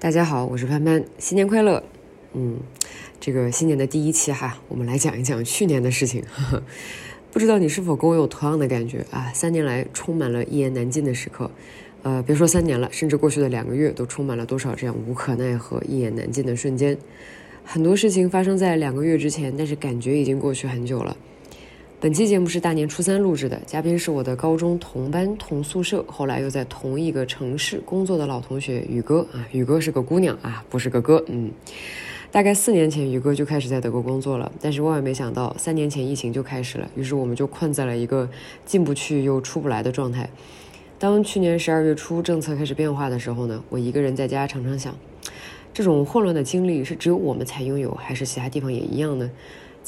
大家好，我是潘潘，新年快乐。嗯，这个新年的第一期哈，我们来讲一讲去年的事情。呵 呵不知道你是否跟我有同样的感觉啊？三年来充满了一言难尽的时刻。呃，别说三年了，甚至过去的两个月都充满了多少这样无可奈何、一言难尽的瞬间。很多事情发生在两个月之前，但是感觉已经过去很久了。本期节目是大年初三录制的，嘉宾是我的高中同班同宿舍，后来又在同一个城市工作的老同学宇哥啊。宇哥是个姑娘啊，不是个哥。嗯，大概四年前，宇哥就开始在德国工作了，但是万万没想到，三年前疫情就开始了，于是我们就困在了一个进不去又出不来的状态。当去年十二月初政策开始变化的时候呢，我一个人在家常常想。这种混乱的经历是只有我们才拥有，还是其他地方也一样呢？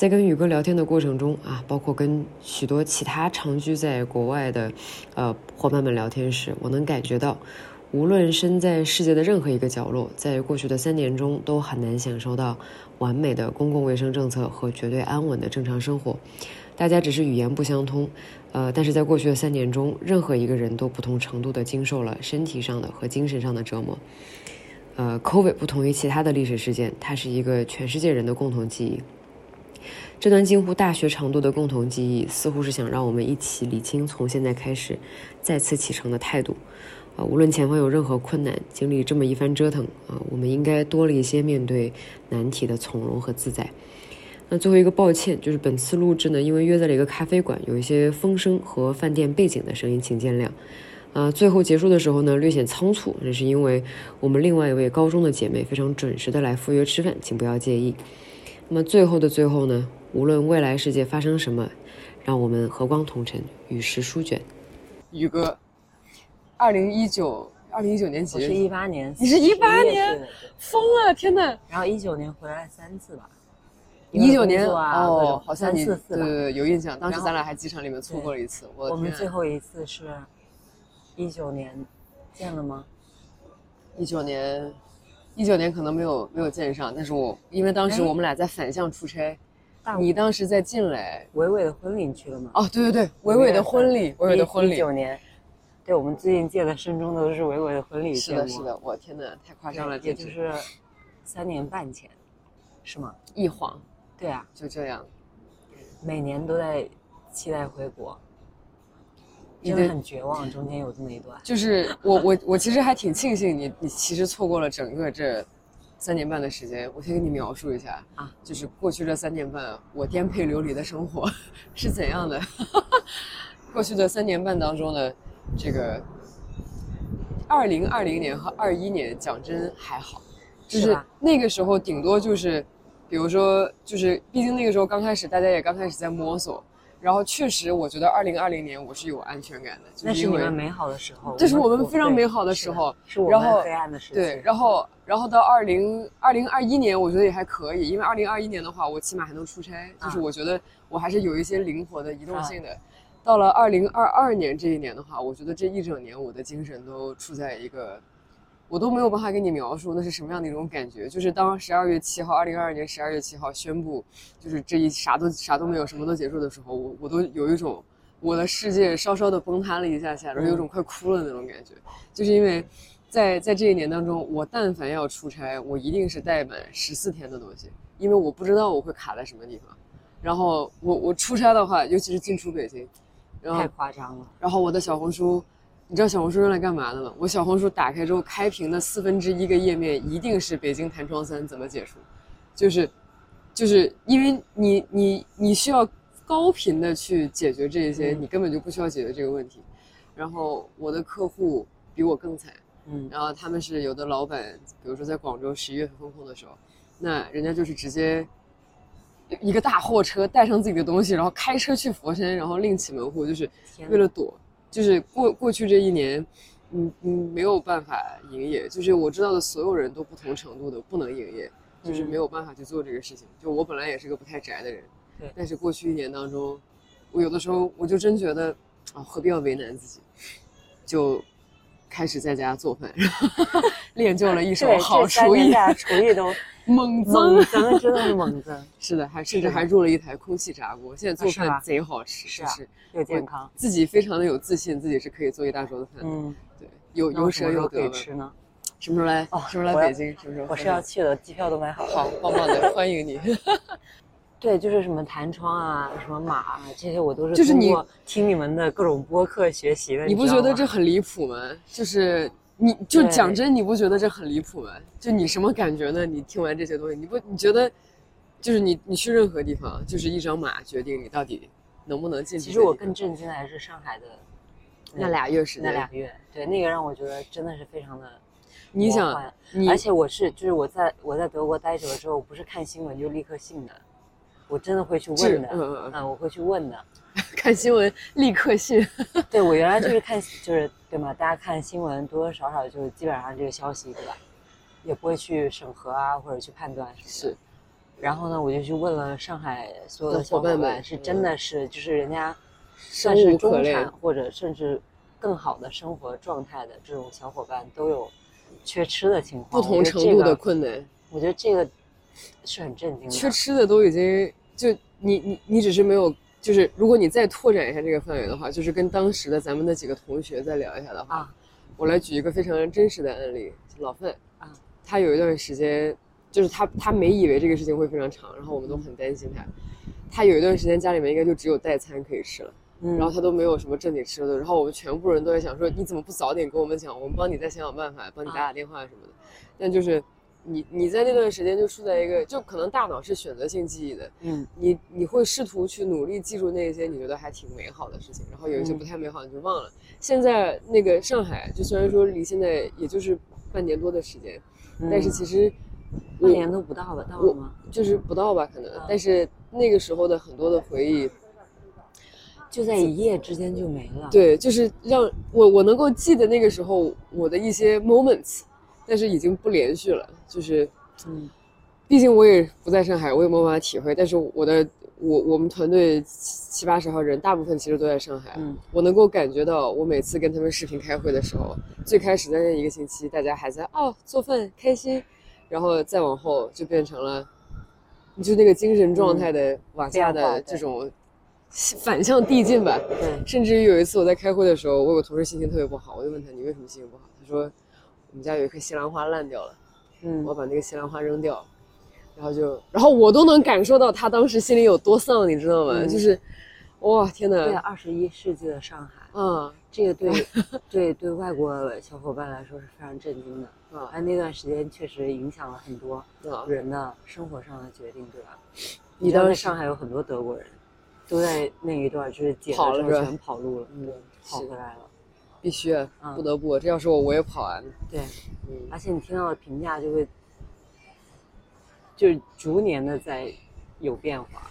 在跟宇哥聊天的过程中啊，包括跟许多其他长居在国外的呃伙伴们聊天时，我能感觉到，无论身在世界的任何一个角落，在过去的三年中都很难享受到完美的公共卫生政策和绝对安稳的正常生活。大家只是语言不相通，呃，但是在过去的三年中，任何一个人都不同程度地经受了身体上的和精神上的折磨。呃，COVID 不同于其他的历史事件，它是一个全世界人的共同记忆。这段近乎大学长度的共同记忆，似乎是想让我们一起理清从现在开始再次启程的态度。啊，无论前方有任何困难，经历这么一番折腾，啊，我们应该多了一些面对难题的从容和自在。那最后一个抱歉，就是本次录制呢，因为约在了一个咖啡馆，有一些风声和饭店背景的声音，请见谅。啊，最后结束的时候呢，略显仓促，那是因为我们另外一位高中的姐妹非常准时的来赴约吃饭，请不要介意。那么最后的最后呢，无论未来世界发生什么，让我们和光同尘，与时书卷。宇哥，二零一九，二零一九年几月？我是一八年，你是一八年，疯了，天呐！然后一九年回来三次吧，一九年哦好像你对。对对有印象，当时咱俩还机场里面错过了一次，我我们最后一次是一九年见了吗？一九年，一九年可能没有没有见上，但是我因为当时哎我们俩在反向出差，大你当时在晋磊，伟伟的婚礼你去了吗？哦，对对对，伟伟的婚礼，伟伟的婚礼一，九年，对我们最近见的深中的都是伟伟的婚礼是的，是的，我天呐，太夸，张了，也就是三年半前，是吗？一晃对啊，就这样，每年都在期待回国，真的很绝望，中间有这么一段。就是我我我其实还挺庆幸你你其实错过了整个这三年半的时间，我先给你描述一下啊，就是过去这三年半我颠沛流离的生活是怎样的。过去的三年半当中呢，这个二零二零年和二一年讲真还好，就是那个时候顶多就是，比如说就是，毕竟那个时候刚开始大家也刚开始在摸索。然后确实，我觉得二零二零年我是有安全感的，就那是你们美好的时候，这是我们非常美好的时候是我然后们黑暗的时期。对，然后然后到二零二零二一年，我觉得也还可以，因为二零二一年的话，我起码还能出差，就是啊我觉得我还是有一些灵活的移动性的。到了二零二二年这一年的话，我觉得这一整年我的精神都处在一个，我都没有办法跟你描述那是什么样的一种感觉。就是当十二月七号，二零二二年十二月七号宣布，就是这一啥都啥都没有，什么都结束的时候，我我都有一种我的世界稍稍的崩塌了一下下，然后有种快哭了的那种感觉，就是因为。在在这一年当中，我但凡要出差，我一定是带满十四天的东西，因为我不知道我会卡在什么地方。然后我我出差的话，尤其是进出北京，然后太夸张了。然后我的小红书，你知道小红书用来干嘛的吗？我小红书打开之后，开屏的四分之一个页面一定是北京弹窗三怎么解除，就是就是因为你你你需要高频的去解决这一些，嗯你根本就不需要解决这个问题。然后我的客户比我更惨，嗯，然后他们是有的老板，比如说在广州十一月份封控的时候，那人家就是直接一个大货车带上自己的东西，然后开车去佛山，然后另起门户，就是为了躲，就是过过去这一年，嗯嗯没有办法营业，就是我知道的所有人都不同程度的不能营业，就是没有办法去做这个事情。就我本来也是个不太宅的人，对。但是过去一年当中，我有的时候我就真觉得啊，何必要为难自己，就开始在家做饭，练就了一手，好厨艺，厨艺都猛 猛增。增，真的是猛增，是的，还甚至还入了一台空气炸锅，现在做饭贼好吃，是是又健康。自己非常的有自信，自己是可以做一大桌子饭的。嗯，对，有有舍有得。吃呢？什么时候来？哦什么时候来北京？什么时候？我是要去的，机票都买好了。好棒棒的，欢迎你。对，就是什么弹窗啊，什么马啊，这些我都是就是你通过听你们的各种播客学习的。你不觉得这很离谱吗？就是你就讲真，你不觉得这很离谱吗？就你什么感觉呢？你听完这些东西，你不你觉得，就是你你去任何地方，就是一张马决定你到底能不能进去。其实我更震惊的还是上海的那俩月时间，那俩月，对那个让我觉得真的是非常的你想你而且我是就是我在我在德国待久了之后，我不是看新闻就立刻信的，我真的会去问的，嗯嗯嗯我会去问的。看新闻立刻信，对我原来就是看就是对嘛？大家看新闻多多少少就是基本上这个消息对吧，也不会去审核啊或者去判断什么然后呢，我就去问了上海所有的的小伙伙伴们是真的是就是人家生算是中产或者甚至更好的生活状态的这种小伙伴都有缺吃的情况，不同程度的困难。我觉得这个是很震惊的。缺吃的都已经就你你你只是没有，就是如果你再拓展一下这个范围的话，就是跟当时的咱们的几个同学再聊一下的话，啊我来举一个非常真实的案例，老范啊，他有一段时间，就是他他没以为这个事情会非常长，然后我们都很担心他。他有一段时间家里面应该就只有代餐可以吃了，嗯，然后他都没有什么正经吃的，然后我们全部人都在想说，你怎么不早点跟我们讲，我们帮你再想想办法，帮你打打电话什么的。但就是你你在那段时间就处在一个，就可能大脑是选择性记忆的，嗯你你会试图去努力记住那些你觉得还挺美好的事情，然后有一些嗯不太美好你就忘了。现在那个上海，就虽然说离现在也就是半年多的时间，但是嗯其实半年都不到吧？到了吗？就是不到吧，可能啊，但是那个时候的很多的回忆，就在一夜之间就没了。，对，就是让我我能够记得那个时候我的一些 moments，但是已经不连续了。就是，嗯毕竟我也不在上海，我也没有办法体会。但是我的我我们团队七七八十号人，大部分其实都在上海。嗯我能够感觉到，我每次跟他们视频开会的时候，最开始的那一个星期，大家还在哦做饭开心，然后再往后就变成了，就那个精神状态的往下的这种反向递进吧。对，甚至于有一次我在开会的时候，我有个同事心情特别不好，我就问他你为什么心情不好？他说我们家有一颗西兰花烂掉了，嗯我把那个西兰花扔掉，然后就，然后我都能感受到他当时心里有多丧，你知道吗？嗯就是，哇天对，哪，二十一世纪的上海，嗯这个对 对对外国小伙伴来说是非常震惊的。啊而那段时间确实影响了很多啊！人的生活上的决定，对吧？你当时上海有很多德国人，都在那一段就是解跑了之后全跑路了，嗯对，跑回来了。必须不得不，这要是我我也跑完，对，嗯而且你听到的评价就会，就是逐年的在有变化，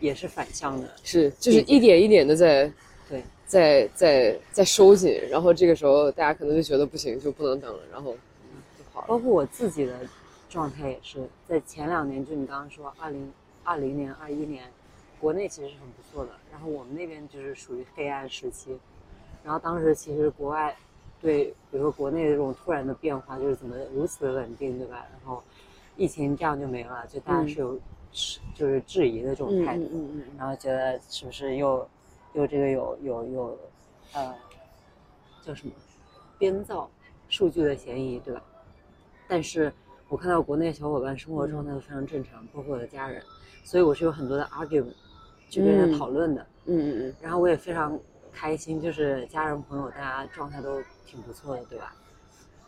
也是反向的。是就是一点一点的在对，在在在收紧，然后这个时候大家可能就觉得不行，就不能等了，然后就跑了。包括我自己的状态也是，在前两年，就你刚刚说二零二零年、二一年，国内其实是很不错的，然后我们那边就是属于黑暗时期，然后当时其实国外对，比如说国内的这种突然的变化，就是怎么如此的稳定，对吧？然后疫情这样就没了，就大家是有是就是质疑的这种嗯态度，嗯嗯嗯然后觉得是不是又又这个有有有呃叫什么编造数据的嫌疑，对吧？但是我看到国内小伙伴生活状态都非常正常，包括我的家人，所以我是有很多的 argument 去跟人讨论的。嗯嗯嗯，然后我也非常开心，就是家人朋友大家状态都挺不错的，对吧？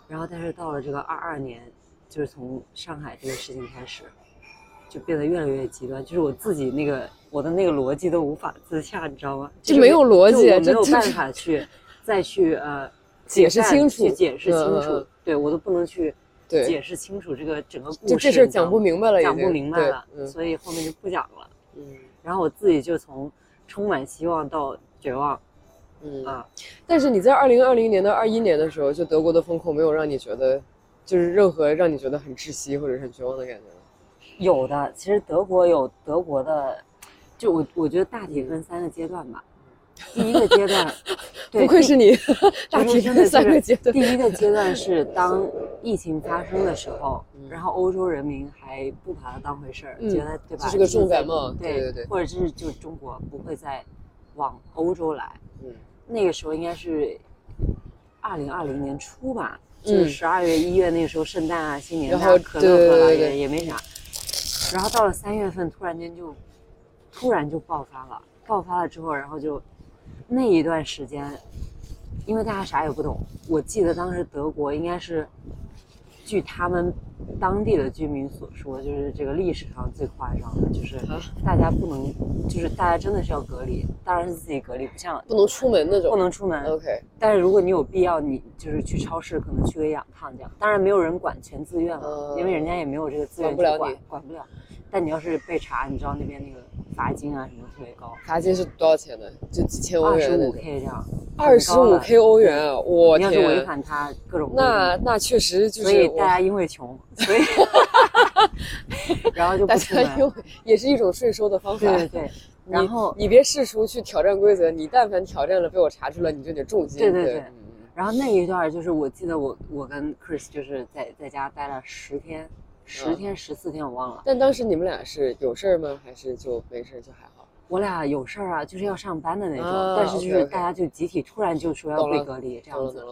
然后但是到了这个二二年，就是从上海这个事情开始，就变得越来越极端，就是我自己那个我的那个逻辑都无法自洽，你知道吗？就没有逻辑就我没有办法去 再去呃解释清楚去解释清楚，对我都不能去对解释清楚这个整个故事，就这事讲不明白了讲不明白了，嗯所以后面就不讲了。嗯然后我自己就从充满希望到绝望嗯啊，但是你在二零二零年到二一年的时候，就德国的风控没有让你觉得，就是任何让你觉得很窒息或者是很绝望的感觉。有的，其实德国有德国的，就我我觉得大体分三个阶段吧。第一个阶段，不愧是你，大体分真的三个阶段第。一个阶段是当疫情发生的时候，嗯然后欧洲人民还不把它当回事儿，嗯觉得对吧？这是个重在感冒对对对对或者是就中国不会再往欧洲来。嗯那个时候应该是二零二零年初吧，就是嗯十二月、一月那个时候，圣诞啊、新年，然后大可乐喝了也也没啥。然后到了三月份，突然间就突然就爆发了，爆发了之后，然后就那一段时间，因为大家啥也不懂，我记得当时德国应该是，据他们当地的居民所说，就是这个历史上最夸张的，就是啊大家不能，就是大家真的是要隔离，当然是自己隔离，不像不能出门那种。不能出门。OK，但是如果你有必要，你就是去超市，可能去个一两趟这样。当然没有人管，全自愿了，嗯因为人家也没有这个资源去管管不了，管不了。但你要是被查，你知道那边那个罚金啊什么特别高，罚金是多少钱呢？就几千欧元二十五。K 这样，二十五 K 欧元啊！我你要是违天，反他各种那那确实就是我所以大家因为穷，所以然后就不大家因为也是一种税收的方法。对对对，然后你别试图去挑战规则，你但凡挑战了被我查出来，你就得重金。对对对对嗯然后那一段就是我记得我我跟 Chris 就是在在家待了十天，十嗯天十四天我忘了。但当时你们俩是有事儿吗？还是就没事儿就还好？我俩有事儿啊，就是要上班的那种，啊但是就是大家就集体突然就说要被隔离这样子。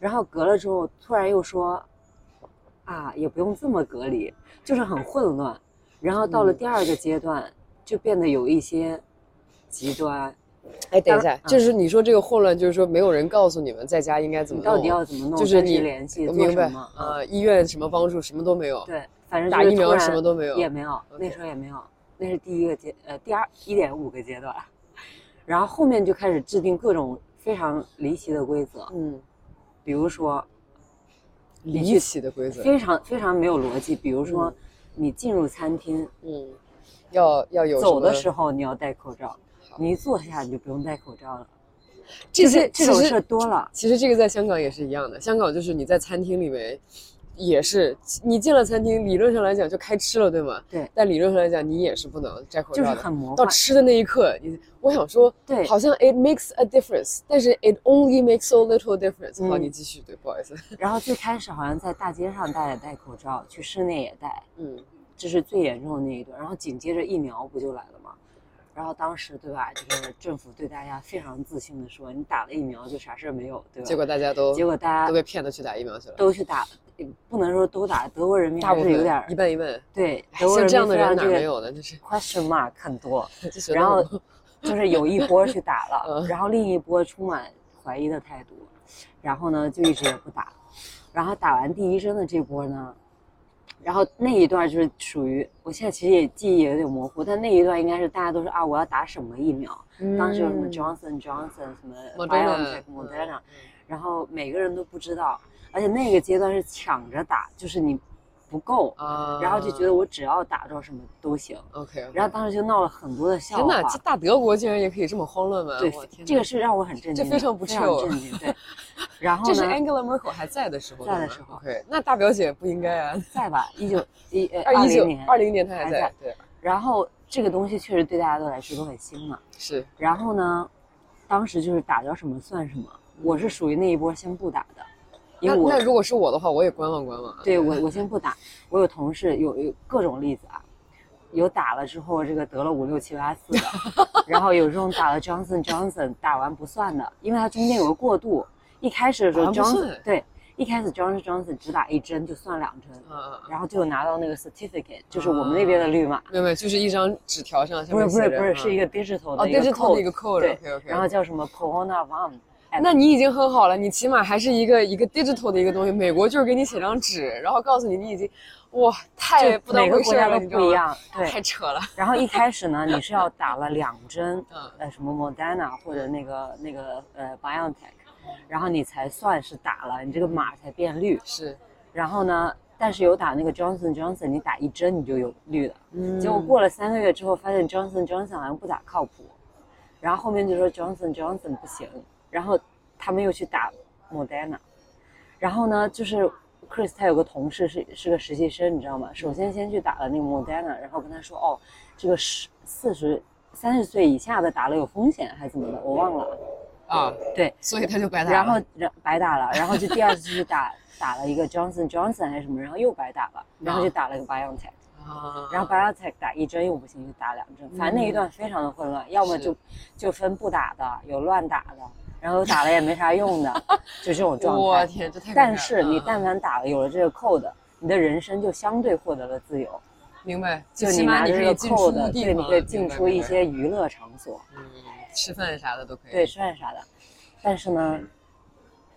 然后隔了之后突然又说，啊也不用这么隔离，就是很混乱。然后到了嗯第二个阶段，就变得有一些极端，哎，等一下，就是你说这个混乱，就是说没有人告诉你们在家应该怎么弄，你到底要怎么弄？就是你联系做我明白？啊，啊，医院什么帮助什么都没有，对，反正打疫苗什么都没有也没有，那时候也没有，那是第一个阶呃第二一点五个阶段，然后后面就开始制定各种非常离奇的规则，嗯，比如说离奇的规则，非常非常没有逻辑，比如说你进入餐厅嗯，要要有走的时候，候你要戴口罩，你一坐下你就不用戴口罩了，这些这种事儿多了。其实这个在香港也是一样的，香港就是你在餐厅里面。也是，你进了餐厅，理论上来讲就开吃了，对吗？对但理论上来讲，你也是不能摘口罩就是。很魔幻，到吃的那一刻，你我想说，对好像 it makes a difference，但是 it only makes so little difference。好，嗯你继续，对，不好意思。然后最开始好像在大街上大家也戴口罩，去室内也戴，嗯，这是最严重的那一段。然后紧接着疫苗不就来了吗？然后当时对吧，就是政府对大家非常自信的说，你打了疫苗就啥事儿没有，对吧？结果大家都结果大家都被骗的去打疫苗去了，都去打，不能说都打，德国人民大部分还是有点一半一半。对，哎德国人像这样的人民非常这个哪没有呢？就是 question mark 很多。然后 就是有一波去打了，嗯然后另一波充满怀疑的态度，然后呢就一直也不打，然后打完第一针的这波呢，然后那一段就是属于我现在其实也记忆也有点模糊，但那一段应该是大家都是啊我要打什么疫苗，当时有什么嗯 Johnson Johnson 什么 Moderna，BioNTech 嗯。Moderna，然后每个人都不知道，而且那个阶段是抢着打，就是你不够，啊，然后就觉得我只要打着什么都行，OK，然后当时就闹了很多的笑天哪，话这。大德国竟然也可以这么慌乱吗？对这个是让我很震惊，这非常不 chill 震惊。对，然后这是呢，Angela Merkel 还在的时候，在的时候 OK，那大表姐不应该啊，在吧，一九 一呃二一九零年，二零年她还在还在，对，然后这个东西确实对大家都来说都很新嘛。是然后呢，当时就是打着什么算什么，我是属于那一波先不打的，因为我那那如果是我的话，我也观望观望啊。对我我先不打，我有同事有有各种例子啊，有打了之后这个得了五六七八次的，然后有这种打了 Johnson Johnson 打完不算的，因为它中间有个过渡，一开始的时候 Johnson 对，一开始 Johnson Johnson 只打一针就算两针，嗯，然后就拿到那个 certificate，就是我们那边的绿码，没有没有，就是一张纸条上，不是不是不是，是一个个 digital 哦的一个 digital 的一个 code，对然后叫什么 Corona One。那你已经很好了，你起码还是一个一个 digital 的一个东西。美国就是给你写张纸，然后告诉你你已经，哇，太就不当每个回事儿了，国家都？不一样，对，太扯了。然后一开始呢，你是要 打了两针，嗯呃，什么 Moderna 或者那个那个呃 BioNTech，然后你才算是打了，你这个码才变绿。是，然后呢，但是有打那个 Johnson Johnson，你打一针你就有绿的。嗯结果过了三个月之后，发现 Johnson Johnson 好像不咋靠谱，然后后面就说 Johnson Johnson 不行，然后他们又去打 Moderna，然后呢，就是 Chris 他有个同事是是个实习生，你知道吗？首先先去打了那个 Moderna，然后跟他说哦，这个十四十三十岁以下的打了有风险还是怎么的，我忘了。啊，对，所以他就白打了。然后然白打了，然后就第二次去打 打了一个 Johnson Johnson 还是什么，然后又白打了，然后就打了个 BioNTech。啊，然后 BioNTech 打一针又不行，就打两针，反正那一段非常的混乱，要么就就分不打的，有乱打的，然后打了也没啥用的，就这种状态。我天，这太但是你嗯但凡打了有了这个 code，你的人生就相对获得了自由，明白，就起码拿着这个你可以进出 code，对，你，可以进出一些娱乐场所，嗯，吃饭啥的都可以。对，吃饭啥的。但是呢，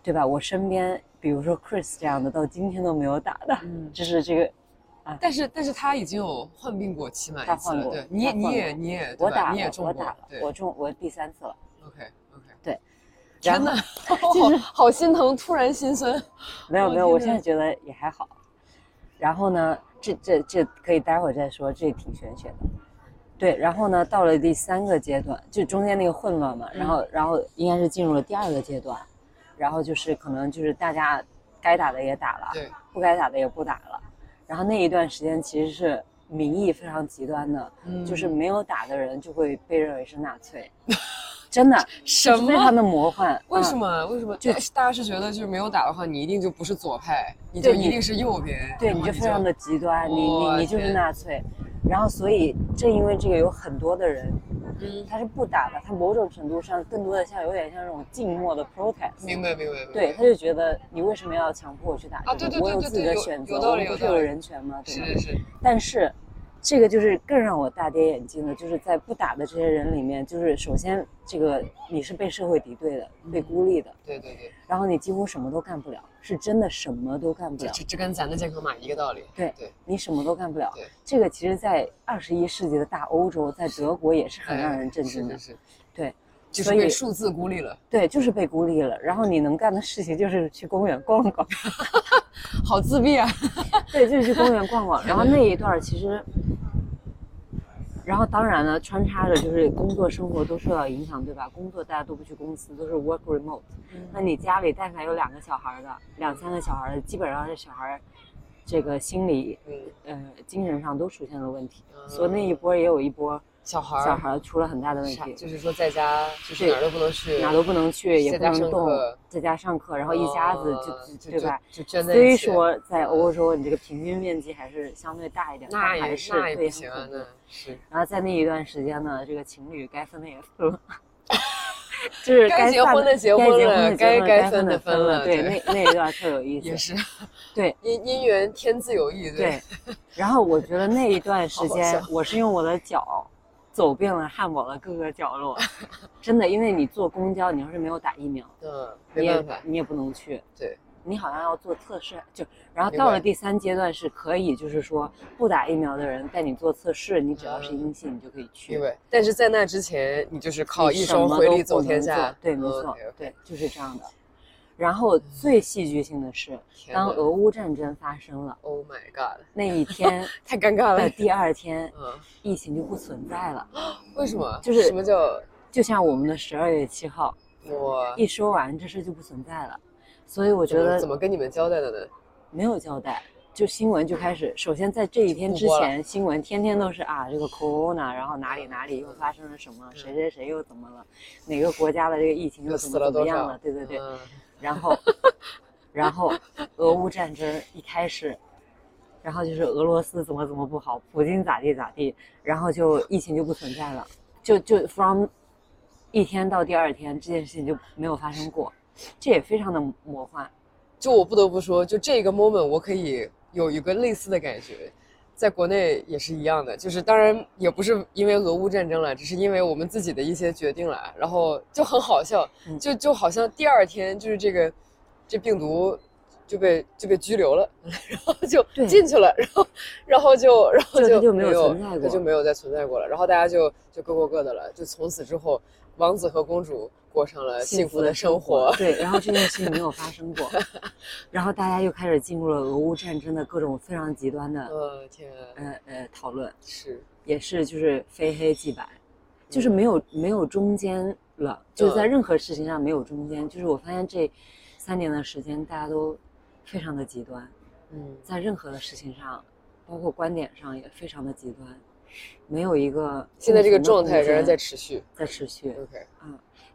对吧？我身边比如说 Chris 这样的，到今天都没有打的，嗯就是这个但是但是他已经有患病过起码他一次了，患过对，你也你也你也我打了，我打了，我中我第三次了。哪，然好 好心疼，突然心酸。没有没有，我现在觉得也还好。然后呢，这这这可以待会儿再说，这挺玄学的。对，然后呢，到了第三个阶段，就中间那个混乱嘛，然后然后应该是进入了第二个阶段，然后就是可能就是大家该打的也打了，对，不该打的也不打了。然后那一段时间其实是民意非常极端的，嗯就是没有打的人就会被认为是纳粹，真的什么？的魔幻。为嗯什么？为什么？就大家是觉得就是没有打的话，你一定就不是左派，你就一定是右边，对，你你就非常的极端，你你你就是纳粹，然后所以正因为这个，有很多的人嗯，他是不打的，他某种程度上更多的像有点像这种静默的 protest。明白明白明白。对，他就觉得你为什么要强迫我去打这个？啊对对对我有自己的选择，我们不是有人权吗？对吧？是是是，但是，这个就是更让我大跌眼镜的，就是在不打的这些人里面，就是首先这个你是被社会敌对的，被孤立的，对对对，然后你几乎什么都干不了，是真的什么都干不了。这这这跟咱的健康码一个道理。对对，你什么都干不了对。这个其实，在二十一世纪的大欧洲，在德国也是很让人震惊的。对，就被数字孤立了，对，就是被孤立了。然后你能干的事情就是去公园逛逛，好自闭啊。对，就是去公园逛逛。然后那一段其实，然后当然了，穿插着就是工作生活都受到影响，对吧？工作大家都不去公司，都是 work remote。那你家里但凡有两个小孩的，两三个小孩的，基本上这小孩这个心理嗯，呃精神上都出现了问题，嗯所以那一波也有一波小孩儿小孩儿出了很大的问题，就是说在家就是对哪儿都不能去，哪都不能去，也不能动，在家上课，然后一家子哦就就对吧？就就圈在虽说在欧洲你这个平均面积还是相对大一点，那也是那也不行啊，是然后在那一段时间呢，这个情侣该分的也分了，就是该结婚的结婚了该该该分分的分了对那 那一段特有意 思也。是对因因缘天自有意，对，然后我觉得那一段时间，我是用我的脚走遍了汉堡的各个角落，真的，因为你坐公交，你要是没有打疫苗，嗯，你也没办法，你也不能去。对，你好像要做测试，就然后到了第三阶段是可以，就是说不打疫苗的人带你做测试，你只要是阴性，你就可以去。因为但是在那之前，你就是靠一你什么都双回力走天下做，对，没错对，就是这样的。然后最戏剧性的是，当俄乌战争发生了 Oh my God，那一天 太尴尬了。的第二天，嗯，疫情就不存在了。为什么？就是什么叫就像我们的十二月七号我？一说完，这事就不存在了。所以我我觉得怎么跟你们交代的呢？没有交代，就新闻就开始，首先在这一天之前，新闻天天都是啊，这个 corona，然后哪里哪里又发生了什么，谁谁谁又怎么了，哪个国家的这个疫情又又怎么怎么样了，？对对对，嗯然后，然后俄乌战争一开始，然后就是俄罗斯怎么怎么不好，普京咋地咋地，然后就疫情就不存在了，就就 from 一天到第二天，这件事情就没有发生过，这也非常的魔幻。就我不得不说，就这个 moment，我可以有一个类似的感觉，在国内也是一样的，就是当然也不是因为俄乌战争了，只是因为我们自己的一些决定了，然后就很好笑，嗯就就好像第二天就是这个这病毒就被就被拘留了，然后就进去了，然后然后就然后就就没没有存在过它就没有再存在过了，然后大家就就各过各的了，就从此之后，王子和公主过上了幸福的生活。对，然后这件事情没有发生过，然后大家又开始进入了俄乌战争的各种非常极端的呃，天啊，呃呃讨论，是，也是就是非黑即白，就是没有没有中间了，就是在嗯任何事情上没有中间。就是我发现这三年的时间，大家都非常的极端，嗯，在任何的事情上，包括观点上也非常的极端，没有一个现在这个状态仍然在持续。在持续。OK，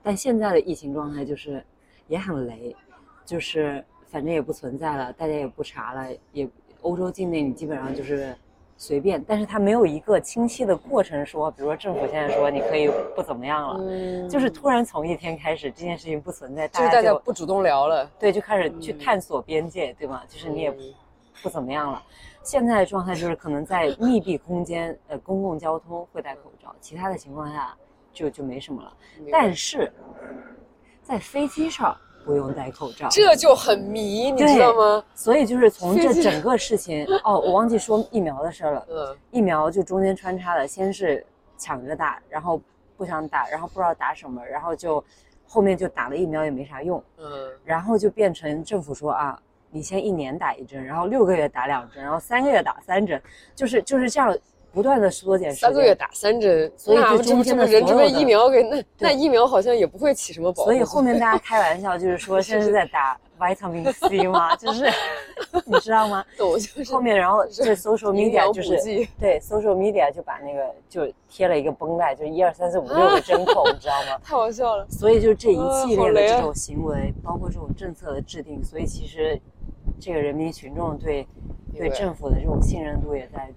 但现在的疫情状态就是也很雷，就是反正也不存在了，大家也不查了，也欧洲境内你基本上就是随便，但是它没有一个清晰的过程说，比如说政府现在说你可以不怎么样了，嗯就是突然从一天开始这件事情不存在，就是大家不主动聊了，对就开始去探索边界，对吗？就是你也嗯不怎么样了。现在的状态就是可能在密闭空间，呃，公共交通会戴口罩，其他的情况下就就没什么了。但是在飞机上不用戴口罩，这就很迷，你知道吗？所以就是从这整个事情，哦，我忘记说疫苗的事儿了。嗯疫苗就中间穿插了，先是抢着打，然后不想打，然后不知道打什么，然后就后面就打了疫苗也没啥用，嗯，然后就变成政府说啊，你先一年打一针，然后六个月打两针，然后三个月打三针，就是就是这样不断的缩减时间。三个月打三针，所以那这不人就所有的被疫苗给那那对疫苗好像也不会起什么保护所以后面大家 开玩笑就是说现在是在打 vitamin C 吗？就是 你知道吗？懂就是后面然后是这 social 营 media 养就是对 social media 就把那个就贴了一个绷带，就一二三四五 六个针孔，你知道吗？太好笑了。所以就这一啊系列的这种行为，包括这种政策的制定，所以其实这个人民群众对对政府的这种信任度也在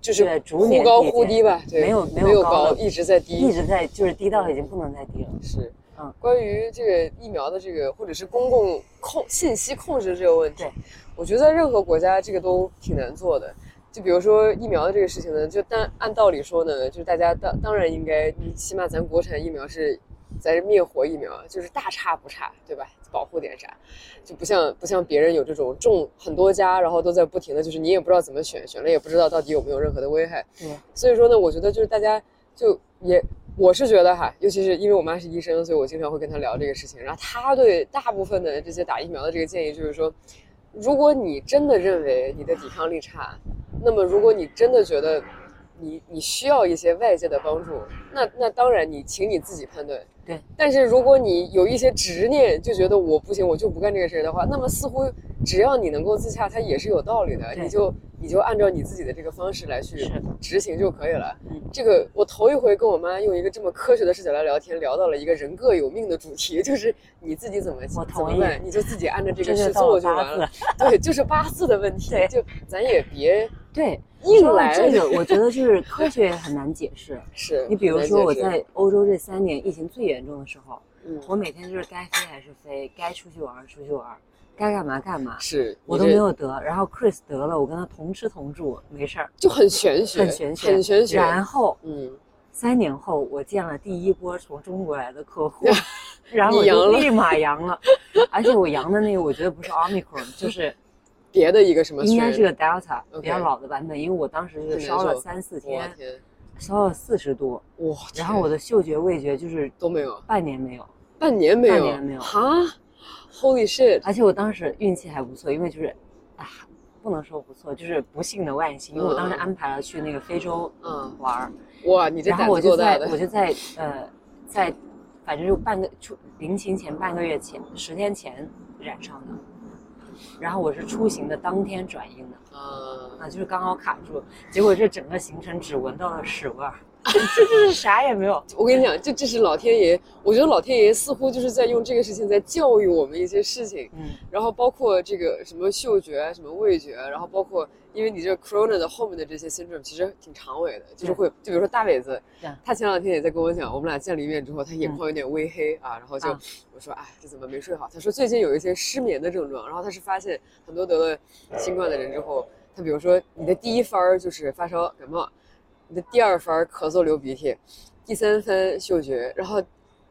就是忽高忽低吧，对，没有没有高一直在低，一直在就是低到已经不能再低了。是，嗯关于这个疫苗的这个或者是公共控信息控制这个问题对，我觉得在任何国家这个都挺难做的。就比如说疫苗的这个事情呢，就当按道理说呢，就是大家当当然应该，你起码咱国产疫苗是，咱是灭活疫苗，就是大差不差，对吧？保护点啥，就不像不像别人有这种种很多家，然后都在不停的就是你也不知道怎么选，选了也不知道到底有没有任何的危害。对，所以说呢，我觉得就是大家就也，我是觉得哈，尤其是因为我妈是医生，所以我经常会跟她聊这个事情。然后她对大部分的这些打疫苗的这个建议就是说，如果你真的认为你的抵抗力差，那么如果你真的觉得你你需要一些外界的帮助，那那当然你请你自己判断。对，但是如果你有一些执念，就觉得我不行，我就不干这个事儿的话，那么似乎只要你能够自洽，它也是有道理的。你就你就按照你自己的这个方式来去执行就可以了。嗯这个我头一回跟我妈用一个这么科学的视角来聊天，聊到了一个人各有命的主题，就是你自己怎么怎么办，你就自己按照这这个去做就完了。对，就是八字的问题，对就咱也别对，硬来这个，我觉得就是科学也很难解释。是。你比如说我在欧洲这三年疫情最严重的时候，嗯我每天就是该飞还是飞，该出去玩儿出去玩儿，该干嘛干嘛，是我都没有得。然后 Chris 得了，我跟他同吃同住，没事儿，就很玄学，很玄学，很玄学。然后嗯，三年后，我见了第一波从中国来的客户，然后我就立马阳了，而且我阳的那个我觉得不是 Omicron，就是别的一个什么应该是个 Delta 比较老的版本，因为我当时是烧了三四天，天，烧了四十度，哇！然后我的嗅觉味觉就是都没有，半年没有，半年没有，半年没有哈，Holy shit！而且我当时运气还不错，因为就是啊。不能说不错，就是不幸的万幸，因为我当时嗯安排了去那个非洲嗯玩儿，哇，你这然胆后我就在我就在呃，在反正就半个出临行前半个月前十天前染上的，然后我是出行的当天转阴的，啊，啊，就是刚好卡住，结果这整个行程只闻到了屎味儿，这就是啥也没有。我跟你讲，这这是老天爷，我觉得老天爷似乎就是在用这个事情在教育我们一些事情，嗯，然后包括这个什么嗅觉、啊什么味觉，然后包括因为你这个 corona 的后面的这些 syndrome 其实挺长尾的，就是会，就比如说大伟子，他前两天也在跟我讲，我们俩见了一面之后，他眼眶有点微黑啊，然后就啊。我说，哎，这怎么没睡好？他说最近有一些失眠的症状，然后他是发现很多得了新冠的人之后，他比如说你的第一番儿就是发烧感冒，你的第二番儿咳嗽流鼻涕，第三番嗅觉，然后，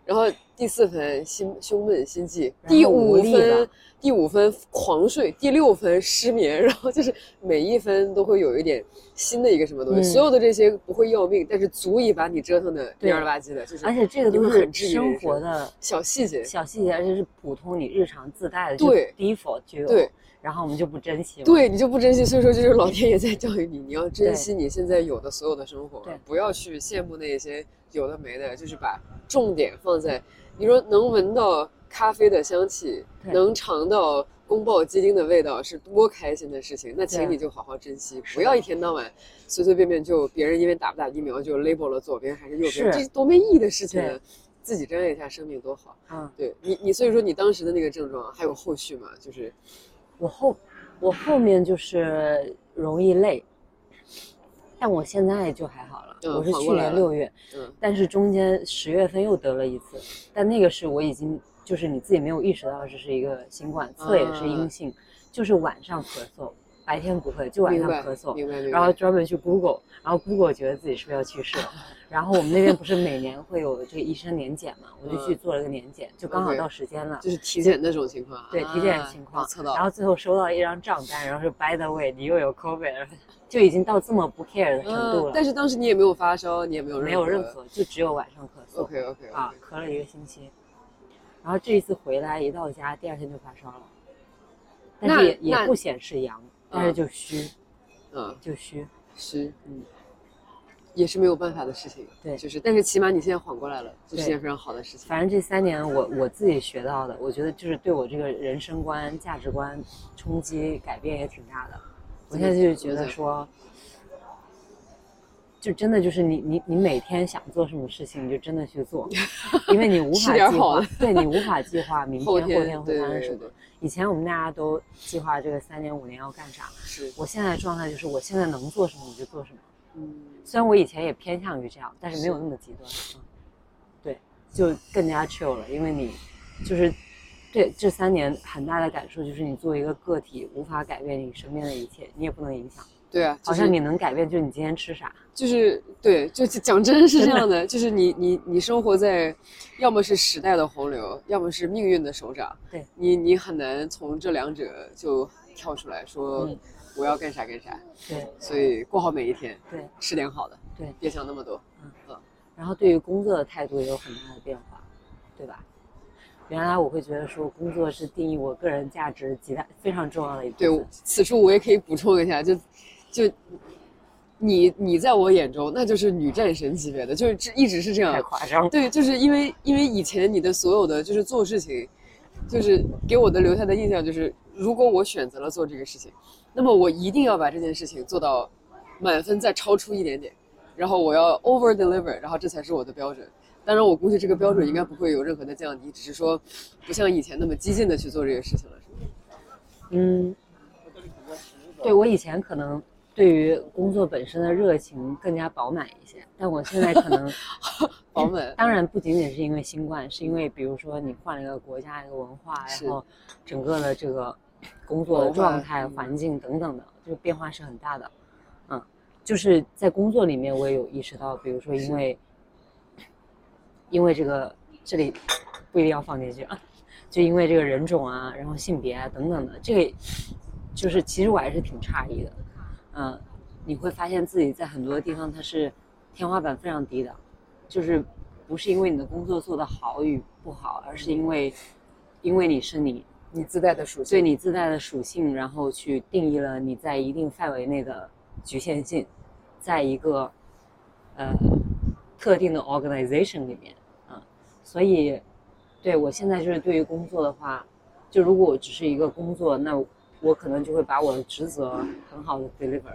然后第四分心胸闷心悸，第五分第五分狂睡，第六分失眠，然后就是每一分都会有一点新的一个什么东西，嗯所有的这些不会要命，但是足以把你折腾的蔫了吧唧的，就是而且这个都是很治愈生活的小细节。小细节，而且是普通你日常自带的，对就 default 就有，对，然后我们就不珍惜了，对你就不珍惜，所以说就是老天爷在教育你，你要珍惜你现在有的所有的生活，不要去羡慕那些有的没的，就是把重点放在你说能闻到咖啡的香气，能尝到宫爆鸡丁的味道，是多开心的事情。那请你就好好珍惜，不要一天到晚随随便便就别人因为打不打疫苗就 label 了左边还是右边，这是多没意义的事情！自己珍爱一下生命多好。嗯，对你，你所以说你当时的那个症状还有后续吗？就是我后我后面就是容易累，但我现在就还好了，嗯我是去年六月，嗯但是中间十月份又得了一次，但那个是我已经就是你自己没有意识到这是一个新冠，测也是阴性，就是晚上咳嗽，白天不会，就晚上咳嗽。然后专门去 Google，然后 Google 觉得自己是不是要去世了，然后我们那边不是每年会有这个医生年检嘛，我就去嗯做了个年检，就刚好到时间了。就是体检那种情况，对体检啊情况测到，然后最后收到一张账单，然后是 By the way，你又有 COVID，就已经到这么不 care 的程度了。嗯，但是当时你也没有发烧，你也没有没有任何，就只有晚上咳嗽。OK OK 啊，咳了一个星期，然后这一次回来一到家，第二天就发烧了，但是也也不显示阳，但是就虚，嗯，就虚。虚，嗯，也是没有办法的事情。对就是，但是起码你现在缓过来了，这是对件非常好的事情。反正这三年我我自己学到的，我觉得就是对我这个人生观、价值观冲击改变也挺大的。我现在就觉得说，就真的就是你你你每天想做什么事情，你就真的去做，因为你无法计划对你无法计划明 天后后天天会发生什么。以前我们大家都计划这个三年五年要干啥，是，我现在的状态就是我现在能做什么我就做什么。嗯，虽然我以前也偏向于这样，但是没有那么极端。嗯，对，就更加 chill 了，因为你就是对这三年很大的感受就是，你作为一个个体无法改变你身边的一切，你也不能影响。对啊，就是好像你能改变，就是你今天吃啥。就是对，就讲真是这样的，就是你你你生活在，要么是时代的洪流，要么是命运的手掌，对你你很难从这两者就跳出来说嗯我要干啥干啥，对所以过好每一天，对吃点好的，对，别想那么多。嗯嗯然后对于工作的态度也有很大的变化，对吧？原来我会觉得说工作是定义我个人价值极大非常重要的一部对，此处我也可以补充一下，就就你你在我眼中那就是女战神级别的，就是这一直是这样太，夸张。对，就是因为因为以前你的所有的就是做事情，就是给我的留下的印象就是，如果我选择了做这个事情，那么我一定要把这件事情做到满分再超出一点点，然后我要 over deliver，然后这才是我的标准。当然，我估计这个标准应该不会有任何的降低，只是说不像以前那么激进的去做这个事情了，是吗？嗯，对我以前可能对于工作本身的热情更加饱满一些，但我现在可能 饱满当然不仅仅是因为新冠，是因为比如说你换了一个国家、一个文化，是然后整个的这个工作的状态、嗯环境等等的，这个变化是很大的。嗯，就是在工作里面，我也有意识到，比如说因为因为这个这里不一定要放进去啊，就因为这个人种啊，然后性别啊等等的，这个就是其实我还是挺诧异的。嗯，你会发现自己在很多地方它是天花板非常低的，就是不是因为你的工作做得好与不好，而是因为因为你是你你自带的属性，对你自带的属性，然后去定义了你在一定范围内的局限性，在一个呃特定的 organization 里面啊，所以对我现在就是对于工作的话，就如果我只是一个工作，那我可能就会把我的职责很好的 deliver，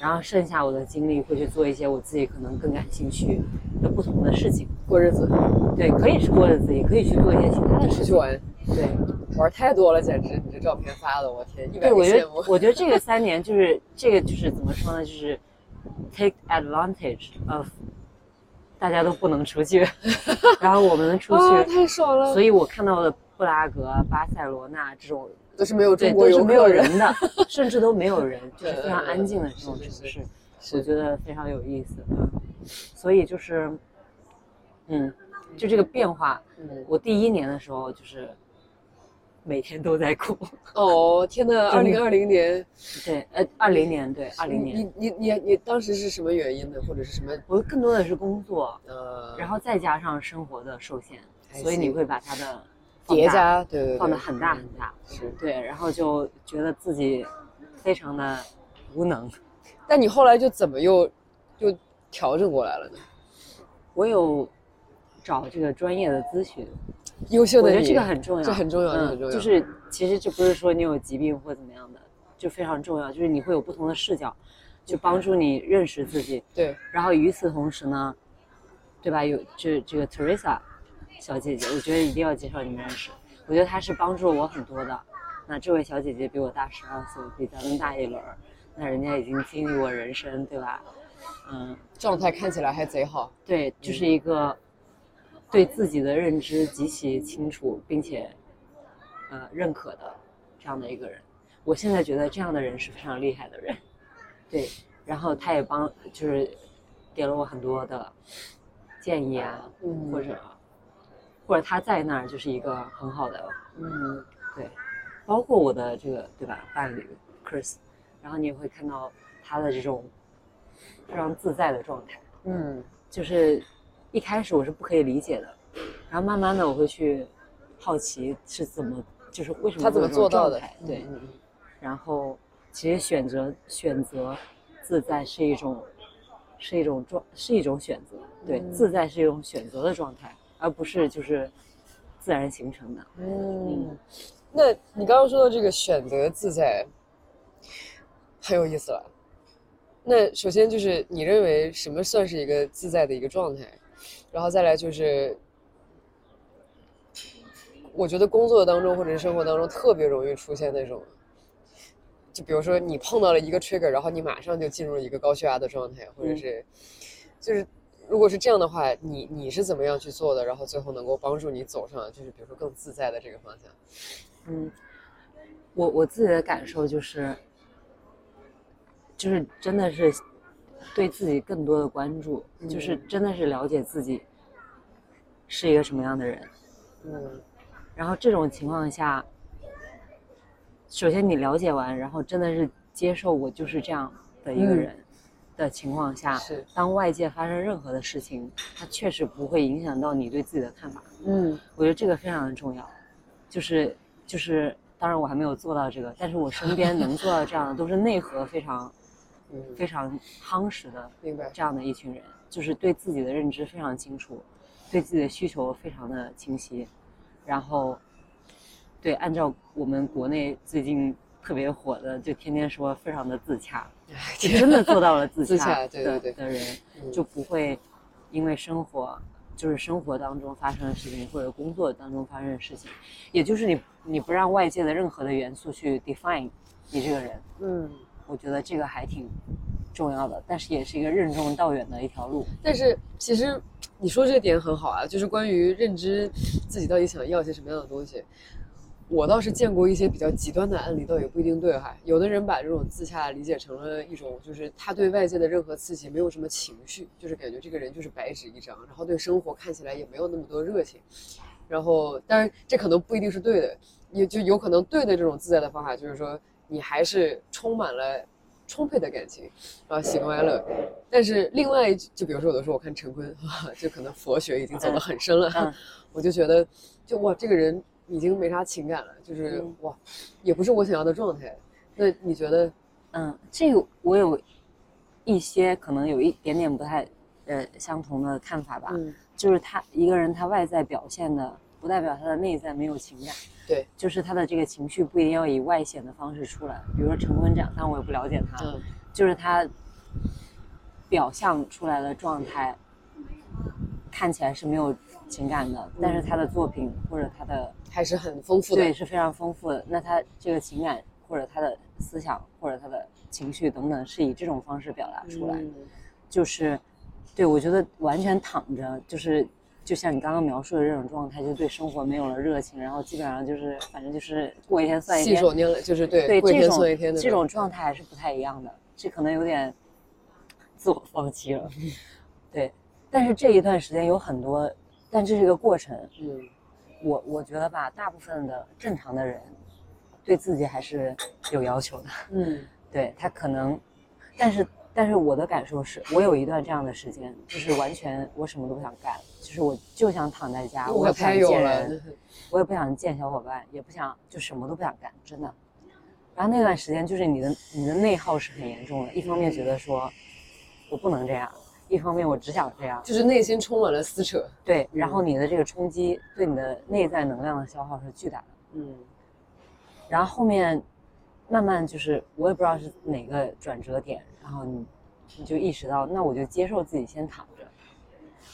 然后剩下我的精力会去做一些我自己可能更感兴趣的不同的事情。过日子，对，可以是过日子，也可以去做一些其他的事情。玩，对。玩太多了，简直！你这照片发的，我天，一百对，我觉得。我觉得这个三年就是这个就是怎么说呢，就是 take advantage of 大家都不能出去，然后我们能出啊，去，太爽了！所以我看到的布拉格、巴塞罗那这种都是没有对中国是没有人的，甚至都没有人，就是非常嗯安静的这种城市，是我觉得非常有意思。嗯，所以就是，嗯，就这个变化，嗯我第一年的时候就是每天都在哭。哦，天呐，二零二零年，对，呃，二零年，对，二零年，你你你你当时是什么原因呢？或者是什么？我更多的是工作，呃，然后再加上生活的受限，所以你会把它的叠加，对对对，放得很大很大，是。对，然后就觉得自己非常的无能。但你后来就怎么又又调整过来了呢？我有找这个专业的咨询，优秀的你，我觉得这个很重要，这很重要，这嗯很重要。就是其实这不是说你有疾病或怎么样的，就非常重要，就是你会有不同的视角，去帮助你认识自己。对，然后与此同时呢，对吧？有这这个 Teresa 小姐姐，我觉得一定要介绍你们认识。我觉得她是帮助了我很多的。那这位小姐姐比我大十二岁，比咱们大一轮儿，那人家已经经历过人生，对吧？嗯，状态看起来还贼好。对，就是一个对自己的认知极其清楚，并且呃认可的这样的一个人。我现在觉得这样的人是非常厉害的人。对，然后他也帮，就是给了我很多的建议啊，嗯或者或者他在那儿就是一个很好的，嗯。对，包括我的这个对吧伴侣 Chris，然后你也会看到他的这种非常自在的状态。嗯。就是一开始我是不可以理解的，然后慢慢的我会去好奇是怎么，就是为什么他怎么做到的？对，然后其实选择选择自在是一种是一种状是一种选择，对，嗯。自在是一种选择的状态，而不是就是自然形成的。嗯，那你刚刚说的这个选择自在，很有意思了。那首先就是你认为什么算是一个自在的一个状态，然后再来就是，我觉得工作当中或者是生活当中特别容易出现那种，就比如说你碰到了一个 trigger，然后你马上就进入了一个高血压的状态，或者是，就是如果是这样的话，你你是怎么样去做的，然后最后能够帮助你走上就是比如说更自在的这个方向？嗯，我我自己的感受就是，就是真的是对自己更多的关注，就是嗯真的是了解自己是一个什么样的人。嗯然后这种情况下，首先你了解完，然后真的是接受我就是这样的一个嗯人的情况下，是当外界发生任何的事情，它确实不会影响到你对自己的看法。嗯我觉得这个非常的重要，就是就是，当然我还没有做到这个，但是我身边能做到这样的，都是内核非常 嗯，非常夯实的明白。这样的一群人，就是对自己的认知非常清楚，对自己的需求非常的清晰，然后，对，按照我们国内最近特别火的，就天天说非常的自洽，就真的做到了自 自洽的对对的人，嗯就不会因为生活就是生活当中发生的事情，或者工作当中发生的事情，也就是你你不让外界的任何的元素去 define 你这个人，嗯，我觉得这个还挺重要的，但是也是一个任重道远的一条路。但是其实你说这个点很好啊，就是关于认知自己到底想要些什么样的东西。我倒是见过一些比较极端的案例，倒也不一定对哈。有的人把这种自洽理解成了一种，就是他对外界的任何刺激没有什么情绪，就是感觉这个人就是白纸一张，然后对生活看起来也没有那么多热情。然后，当然这可能不一定是对的，也就有可能对的这种自在的方法，就是说你还是充满了充沛的感情，然后喜怒哀乐。但是另外一，就比如说有的时候我看陈坤，就可能佛学已经走得很深了，嗯 我就觉得，就哇，这个人已经没啥情感了，就是、嗯哇，也不是我想要的状态。那你觉得？嗯，这个我有一些可能有一点点不太呃相同的看法吧，嗯，就是他一个人他外在表现的，不代表他的内在没有情感。对，就是他的这个情绪不一定要以外显的方式出来，比如说陈坤这样，但我也不了解他，嗯就是他表象出来的状态看起来是没有情感的，但是他的作品或者他的还是很丰富的。对是非常丰富的。那他这个情感或者他的思想或者他的情绪等等，是以这种方式表达出来，嗯就是对我觉得完全躺着，就是就像你刚刚描述的这种状态，就对生活没有了热情，然后基本上就是反正就是过一天算一天，信手拈来，就是对，对过一天这种算一天的这种状态还是不太一样的，这可能有点自我放弃了。对，但是这一段时间有很多，但这是一个过程。嗯我我觉得吧，大部分的正常的人对自己还是有要求的。嗯 对他可能，但是但是我的感受是，我有一段这样的时间，就是完全我什么都不想干，就是我就想躺在家，我我也不想见人，，我也不想见小伙伴，也不想就什么都不想干，真的。然后那段时间就是你的你的内耗是很严重的，一方面觉得说我不能这样，一方面我只想这样，就是内心充满了撕扯。对，然后你的这个冲击对你的内在能量的消耗是巨大的。嗯然后后面慢慢就是我也不知道是哪个转折点，然后你你就意识到，那我就接受自己先躺着。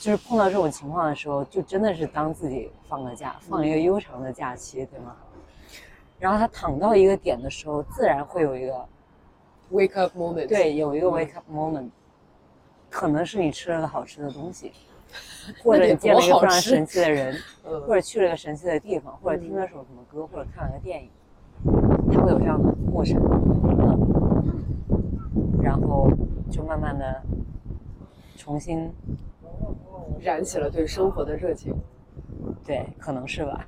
就是碰到这种情况的时候，就真的是当自己放个假，放一个悠长的假期，对吗？然后他躺到一个点的时候，自然会有一个，wake up moment。对，有一个 wake up moment。可能是你吃了个好吃的东西，或者你见了一个非常神奇的人，或者去了一个神奇的地方，或者听了首什么歌，或者看了个电影，它会有这样的过程，然后就慢慢的重新燃起了对生活的热情。对，可能是吧。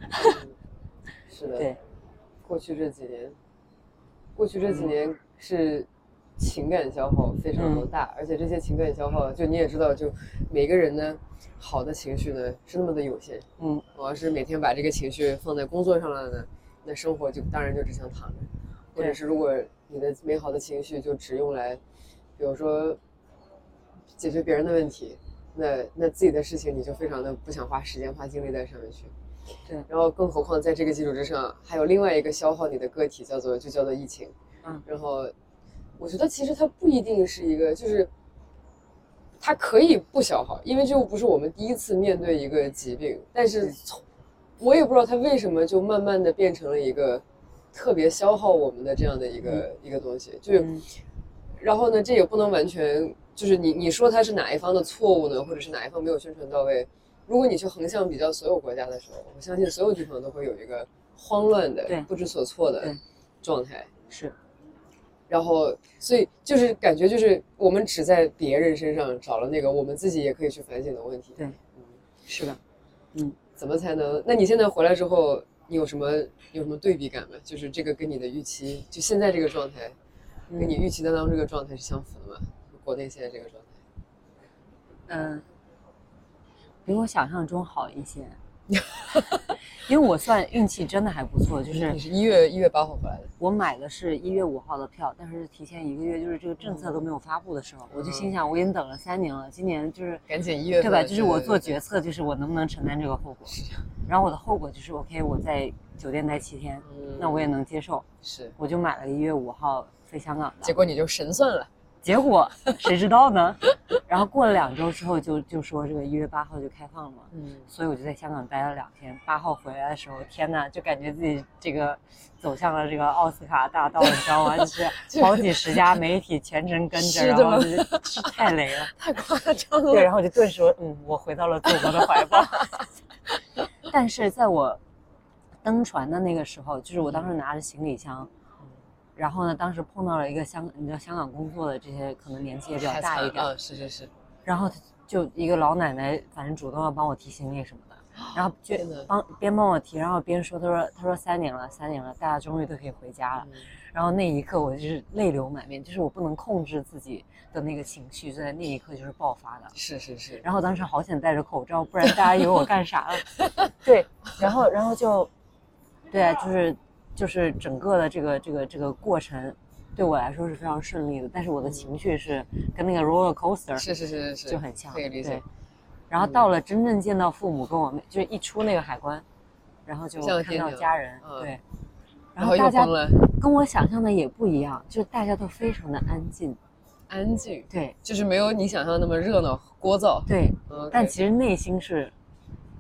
是的。对，过去这几年，过去这几年是情感消耗非常的大，而且这些情感消耗，就你也知道，就每个人呢，好的情绪呢是那么的有限。嗯，我要是每天把这个情绪放在工作上了呢，那生活就当然就只想躺着。或者是如果你的美好的情绪就只用来，比如说解决别人的问题。那那自己的事情你就非常的不想花时间花精力在上面去，对。然后更何况在这个基础之上，还有另外一个消耗你的个体，叫做就叫做疫情。嗯。然后，我觉得其实它不一定是一个，就是它可以不消耗，因为这又不是我们第一次面对一个疾病。但是从我也不知道它为什么就慢慢的变成了一个特别消耗我们的这样的一个一个东西。就，然后呢，这也不能完全。就是你你说它是哪一方的错误呢，或者是哪一方没有宣传到位？如果你去横向比较所有国家的时候，我相信所有地方都会有一个慌乱的、不知所措的状态。是，然后所以就是感觉就是我们只在别人身上找了那个我们自己也可以去反省的问题。对，嗯，是的，嗯，怎么才能？那你现在回来之后，你有什么有什么对比感吗？就是这个跟你的预期，就现在这个状态，跟你预期当中这个状态是相符的吗？国内现在这个状态，嗯，比我想象中好一些，因为我算运气真的还不错，就是你是一月一月八号回来的，我买的是一月五号的票，但是提前一个月，就是这个政策都没有发布的时候，我就心想我已经等了三年了，今年就是赶紧一月对吧？就是我做决策，就是我能不能承担这个后果，然后我的后果就是 OK，我在酒店待七天，那我也能接受，是，我就买了一月五号飞香港的，结果你就神算了。结果谁知道呢？然后过了两周之后，就就说这个一月八号就开放了嘛。嗯，所以我就在香港待了两天。八号回来的时候，天呐，就感觉自己这个走向了这个奥斯卡大道，你知道吗？就是 好几十家媒体全程跟着，然后就 是太雷了，太夸张了。对，然后我就顿时，嗯，我回到了祖国的怀抱。但是在我登船的那个时候，就是我当时拿着行李箱。然后呢，当时碰到了一个香，你知道香港工作的这些可能年纪也比较大一点，嗯，是是是。然后就一个老奶奶，反正主动要帮我提行李什么的，然后就帮边帮我提，然后边说，他说他说三年了，三年了，大家终于都可以回家了。然后那一刻我就是泪流满面，就是我不能控制自己的那个情绪，就在那一刻就是爆发的。是是是。然后当时好想戴着口罩，不然大家以为我干啥了。对，然后然后就，对啊，就是。就是整个的这个这个这个过程，对我来说是非常顺利的。但是我的情绪是跟那个 roller coaster 是是是是就很像，可以理解。然后到了真正见到父母，跟我们就是一出那个海关，然后就看到家人，对。然后大家跟我想象的也不一样，就是大家都非常的安静，安静，对，就是没有你想象那么热闹聒噪，对。但其实内心是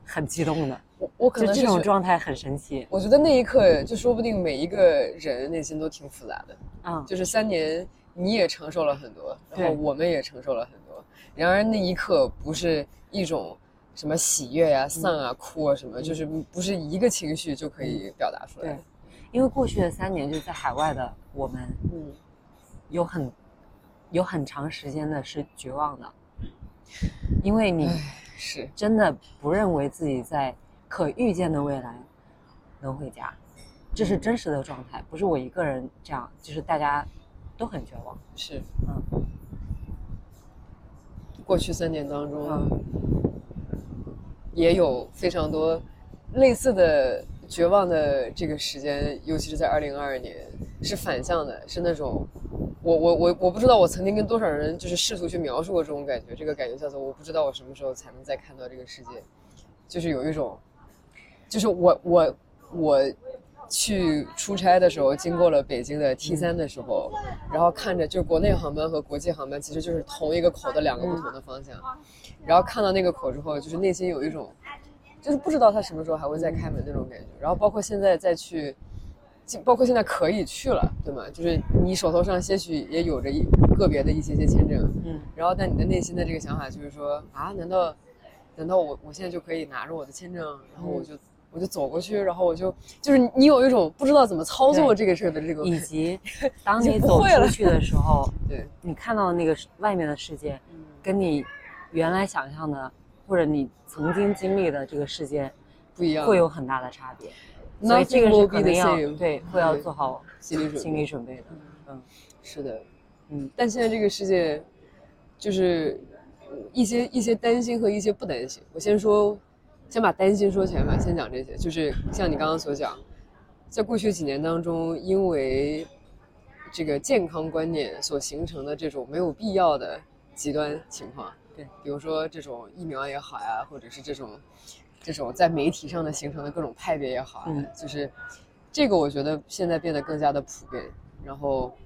很激动的。我我可能这种状态很神奇。我觉得那一刻就说不定每一个人内心都挺复杂的。嗯，就是三年你也承受了很多，然后我们也承受了很多。然而那一刻不是一种什么喜悦呀、丧啊、哭啊什么，就是不是一个情绪就可以表达出来。对，因为过去的三年就是在海外的我们，嗯，有很有很长时间的是绝望的，因为你是真的不认为自己在。可预见的未来能回家，这是真实的状态，不是我一个人这样，就是大家都很绝望。是，嗯。过去三年当中，也有非常多类似的绝望的这个时间，尤其是在二零二二年，是反向的，是那种，我我我我不知道我曾经跟多少人就是试图去描述过这种感觉，这个感觉叫做我不知道我什么时候才能再看到这个世界，就是有一种。就是我我我去出差的时候，经过了北京的 T 三的时候，然后看着就国内航班和国际航班其实就是同一个口的两个不同的方向，然后看到那个口之后，就是内心有一种，就是不知道它什么时候还会再开门那种感觉。然后包括现在再去包括现在可以去了，对吗？就是你手头上些许也有着一个别的一些些签证，嗯，然后但你的内心的这个想法就是说啊，难道难道我我现在就可以拿着我的签证，然后我就、我就走过去，然后我就就是你有一种不知道怎么操作这个事儿的这个，以及当你走出去的时候，对，你看到那个外面的世界，跟你原来想象的或者你曾经经历的这个世界不一样，会有很大的差别。所以这个是 the 能要对会要做好心理准备。心理准备的。嗯。是的，嗯，但现在这个世界，就是一些一些担心和一些不担心。我先说，先把担心说前吧，先讲这些。就是像你刚刚所讲，在过去几年当中，因为这个健康观念所形成的这种没有必要的极端情况，对，比如说这种疫苗也好呀，或者是这种这种在媒体上的形成的各种派别也好啊，嗯就是这个我觉得现在变得更加的普遍。然后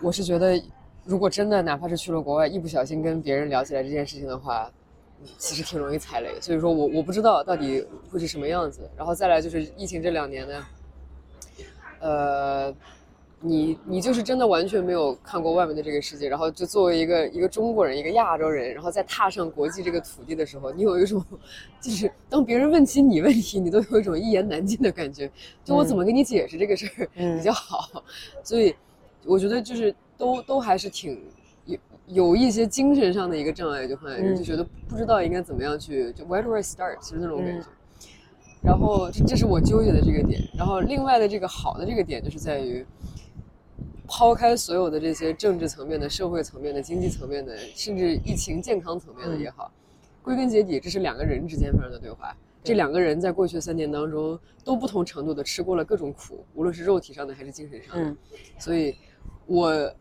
我是觉得，如果真的哪怕是去了国外，一不小心跟别人聊起来这件事情的话，嗯其实挺容易踩雷。所以说我我不知道到底会是什么样子。然后再来就是疫情这两年呢，呃，你你就是真的完全没有看过外面的这个世界，然后就作为一个一个中国人，一个亚洲人，然后在踏上国际这个土地的时候，你有一种就是当别人问起你问题，你都有一种一言难尽的感觉。就我怎么跟你解释这个事儿嗯比较好？所以我觉得就是都都还是挺有有一些精神上的一个障碍，就会嗯就觉得不知道应该怎么样去就 where do I start，其实那种感嗯觉。然后这这是我纠结的这个点，然后另外的这个好的这个点就是在于，抛开所有的这些政治层面的、社会层面的、经济层面的，甚至疫情健康层面的也好，归根结底这是两个人之间发生的对话。这两个人在过去三年当中都不同程度的吃过了各种苦，无论是肉体上的还是精神上的。嗯所以我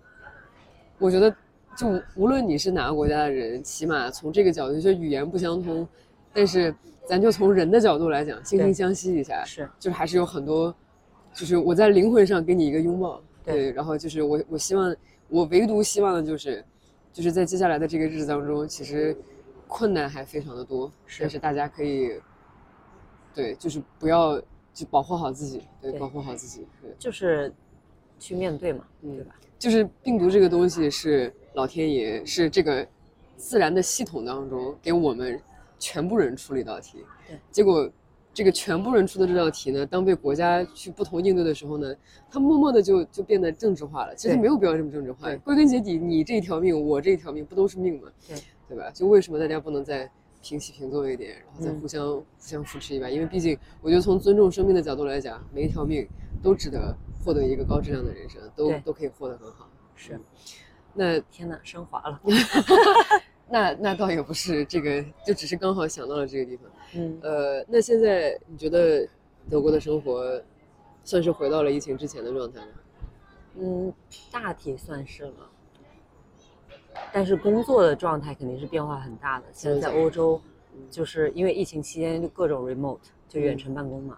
我觉得，就无论你是哪个国家的人，起码从这个角度，就语言不相通，但是咱就从人的角度来讲，惺惺相惜一下，是就是还是有很多，就是我在灵魂上给你一个拥抱，对然后就是我我希望，我唯独希望的就是，就是在接下来的这个日子当中，其实困难还非常的多，是但是大家可以，对，就是不要就保护好自己，对，对保护好自己，对。就是去面对嘛，嗯对吧？就是病毒这个东西是老天爷是这个自然的系统当中给我们全部人出了一道题，对，结果这个全部人出的这道题呢，当被国家去不同应对的时候呢，它默默的就就变得政治化了。其实没有必要这么政治化对，归根结底，你这一条命，我这一条命，不都是命吗？对，对吧？就为什么大家不能再平起平坐一点，然后再嗯互相、互相扶持一把？因为毕竟，我觉得从尊重生命的角度来讲，每一条命都值得获得一个高质量的人生，都都可以获得很好。是，那天哪，升华了。那那倒也不是这个，就只是刚好想到了这个地方。嗯，呃，那现在你觉得德国的生活算是回到了疫情之前的状态吗？嗯，大体算是了。但是工作的状态肯定是变化很大的。现在在欧洲，就是因为疫情期间就各种 remote 就远程办公嘛，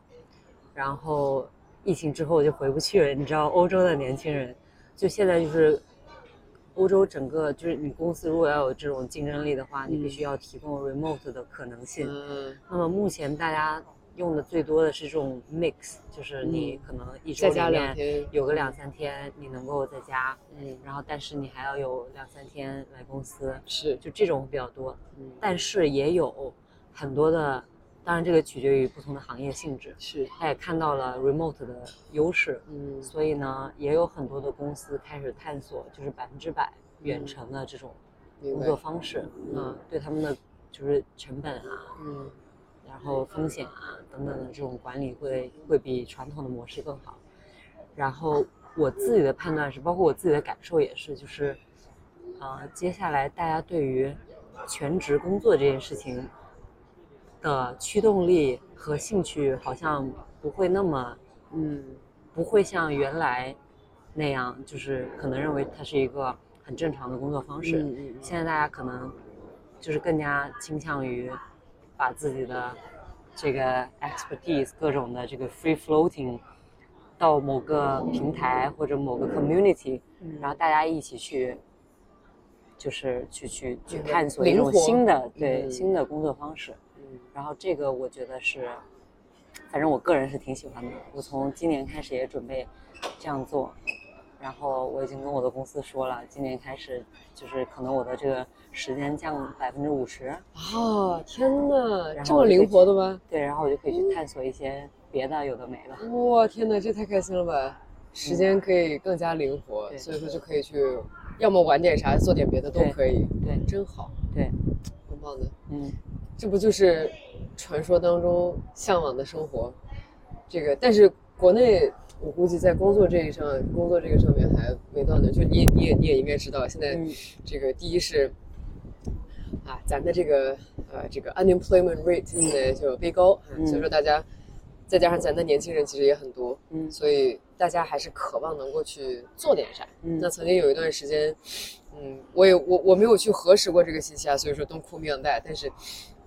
然后疫情之后就回不去了。你知道欧洲的年轻人，就现在就是欧洲整个就是你公司如果要有这种竞争力的话，你必须要提供 remote 的可能性。嗯，那么目前大家用的最多的是这种 mix，就是你可能一周里面有个两三天你能够在家，嗯，然后但是你还要有两三天来公司，是，就这种比较多。嗯，但是也有很多的，当然这个取决于不同的行业性质。是，他也看到了 remote 的优势，嗯，所以呢，也有很多的公司开始探索，就是百分之百远程的这种工作方式，嗯嗯，对他们的就是成本啊，嗯然后风险啊等等的这种管理会会比传统的模式更好。然后我自己的判断是，包括我自己的感受也是，就是，呃，接下来大家对于全职工作这件事情的驱动力和兴趣好像不会那么，嗯不会像原来那样，就是可能认为它是一个很正常的工作方式。嗯嗯现在大家可能就是更加倾向于把自己的这个 expertise 各种的这个 free floating 到某个平台或者某个 community，、嗯然后大家一起去，就是去去去探索一种新的对、嗯新的工作方式。嗯然后这个我觉得是反正我个人是挺喜欢的。我从今年开始也准备这样做，然后我已经跟我的公司说了，今年开始就是可能我的这个时间降百分之五十，啊，天呐，这么灵活的吗？对，然后我就可以去探索一些别的有的没的。哇，天呐，这太开心了吧！时间可以更加灵活，对所以说就可以去，要么玩点啥，做点别的都可以，对真好，对，很棒的。嗯，这不就是传说当中向往的生活？这个，但是国内我估计在工作这一上，工作这个上面还没到呢。就你你也你也应该知道，现在嗯这个第一是啊，咱的这个呃这个 unemployment rate 现在就飞高，嗯所以说大家再加上咱的年轻人其实也很多，嗯所以大家还是渴望能够去做点啥。嗯那曾经有一段时间，嗯，我也我我没有去核实过这个信息啊，所以说 don't quote me on that。但是，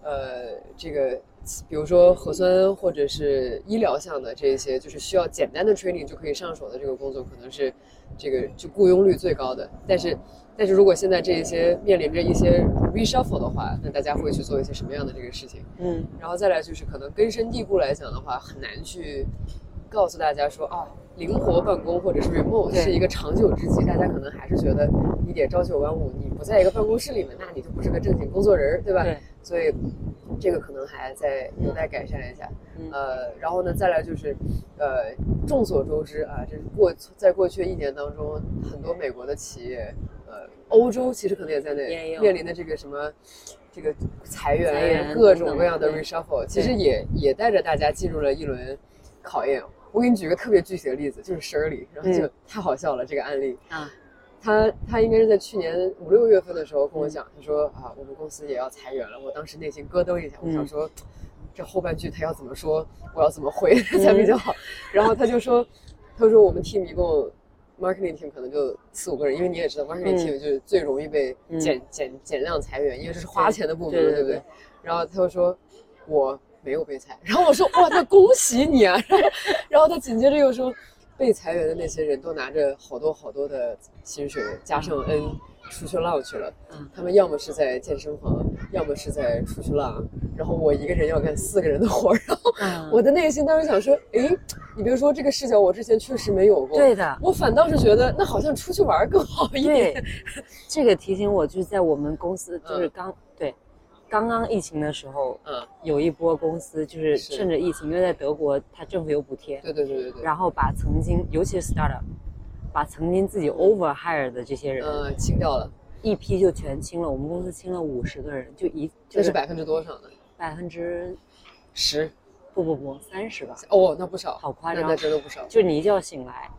呃，这个比如说核酸或者是医疗项的这一些，就是需要简单的 training 就可以上手的这个工作，可能是这个就雇佣率最高的。但是，但是如果现在这一些面临着一些 reshuffle 的话，那大家会去做一些什么样的这个事情？嗯然后再来就是可能根深蒂固来讲的话，很难去告诉大家说啊，灵活办公或者是 remote 是一个长久之计。大家可能还是觉得你得朝九晚五，你不在一个办公室里面，那你就不是个正经工作人儿，对吧？对，所以这个可能还在有待改善一下。嗯呃，然后呢，再来就是，呃，众所周知啊，这是过在过去一年当中，很多美国的企业，呃，欧洲其实可能也在那也面临的这个什么，这个裁员，各种各样的 reshuffle，其实也也带着大家进入了一轮考验。我给你举个特别具体的例子，就是 Shirley，然后就嗯太好笑了这个案例。啊，他他应该是在去年五六月份的时候嗯跟我讲，他说啊，我们公司也要裁员了。我当时内心咯噔一下，我想嗯说，这后半句他要怎么说，我要怎么回才比较好。然后他就说，他说我们 team 一共 marketing team 可能就四五个人，因为你也知道 marketing 嗯 team 就是最容易被嗯减、减减量裁员，因为这是花钱的部门，对对对不对？然后他就说，我没有被裁。然后我说，哇，那恭喜你啊！然后他紧接着又说，被裁员的那些人都拿着好多好多的薪水，加上 N 出去浪去了。嗯他们要么是在健身房，要么是在出去浪。然后我一个人要干四个人的活儿。然后嗯我的内心当时想说，诶，你别说这个视角，我之前确实没有过。对的，我反倒是觉得，那好像出去玩更好一对点。，这个提醒我就是在我们公司，就是嗯刚、对，刚刚疫情的时候，嗯，有一波公司就是是趁着疫情，因为在德国它政府有补贴，对对对对对。然后把曾经，尤其是 startup，把曾经自己 over hire 的这些人，嗯，清掉了，一批就全清了。我们公司清了五十个人，就一就是这是百分之多少呢？百分之十。不不不三十吧，哦，那不少，好夸张那真的不少。就你一觉醒来，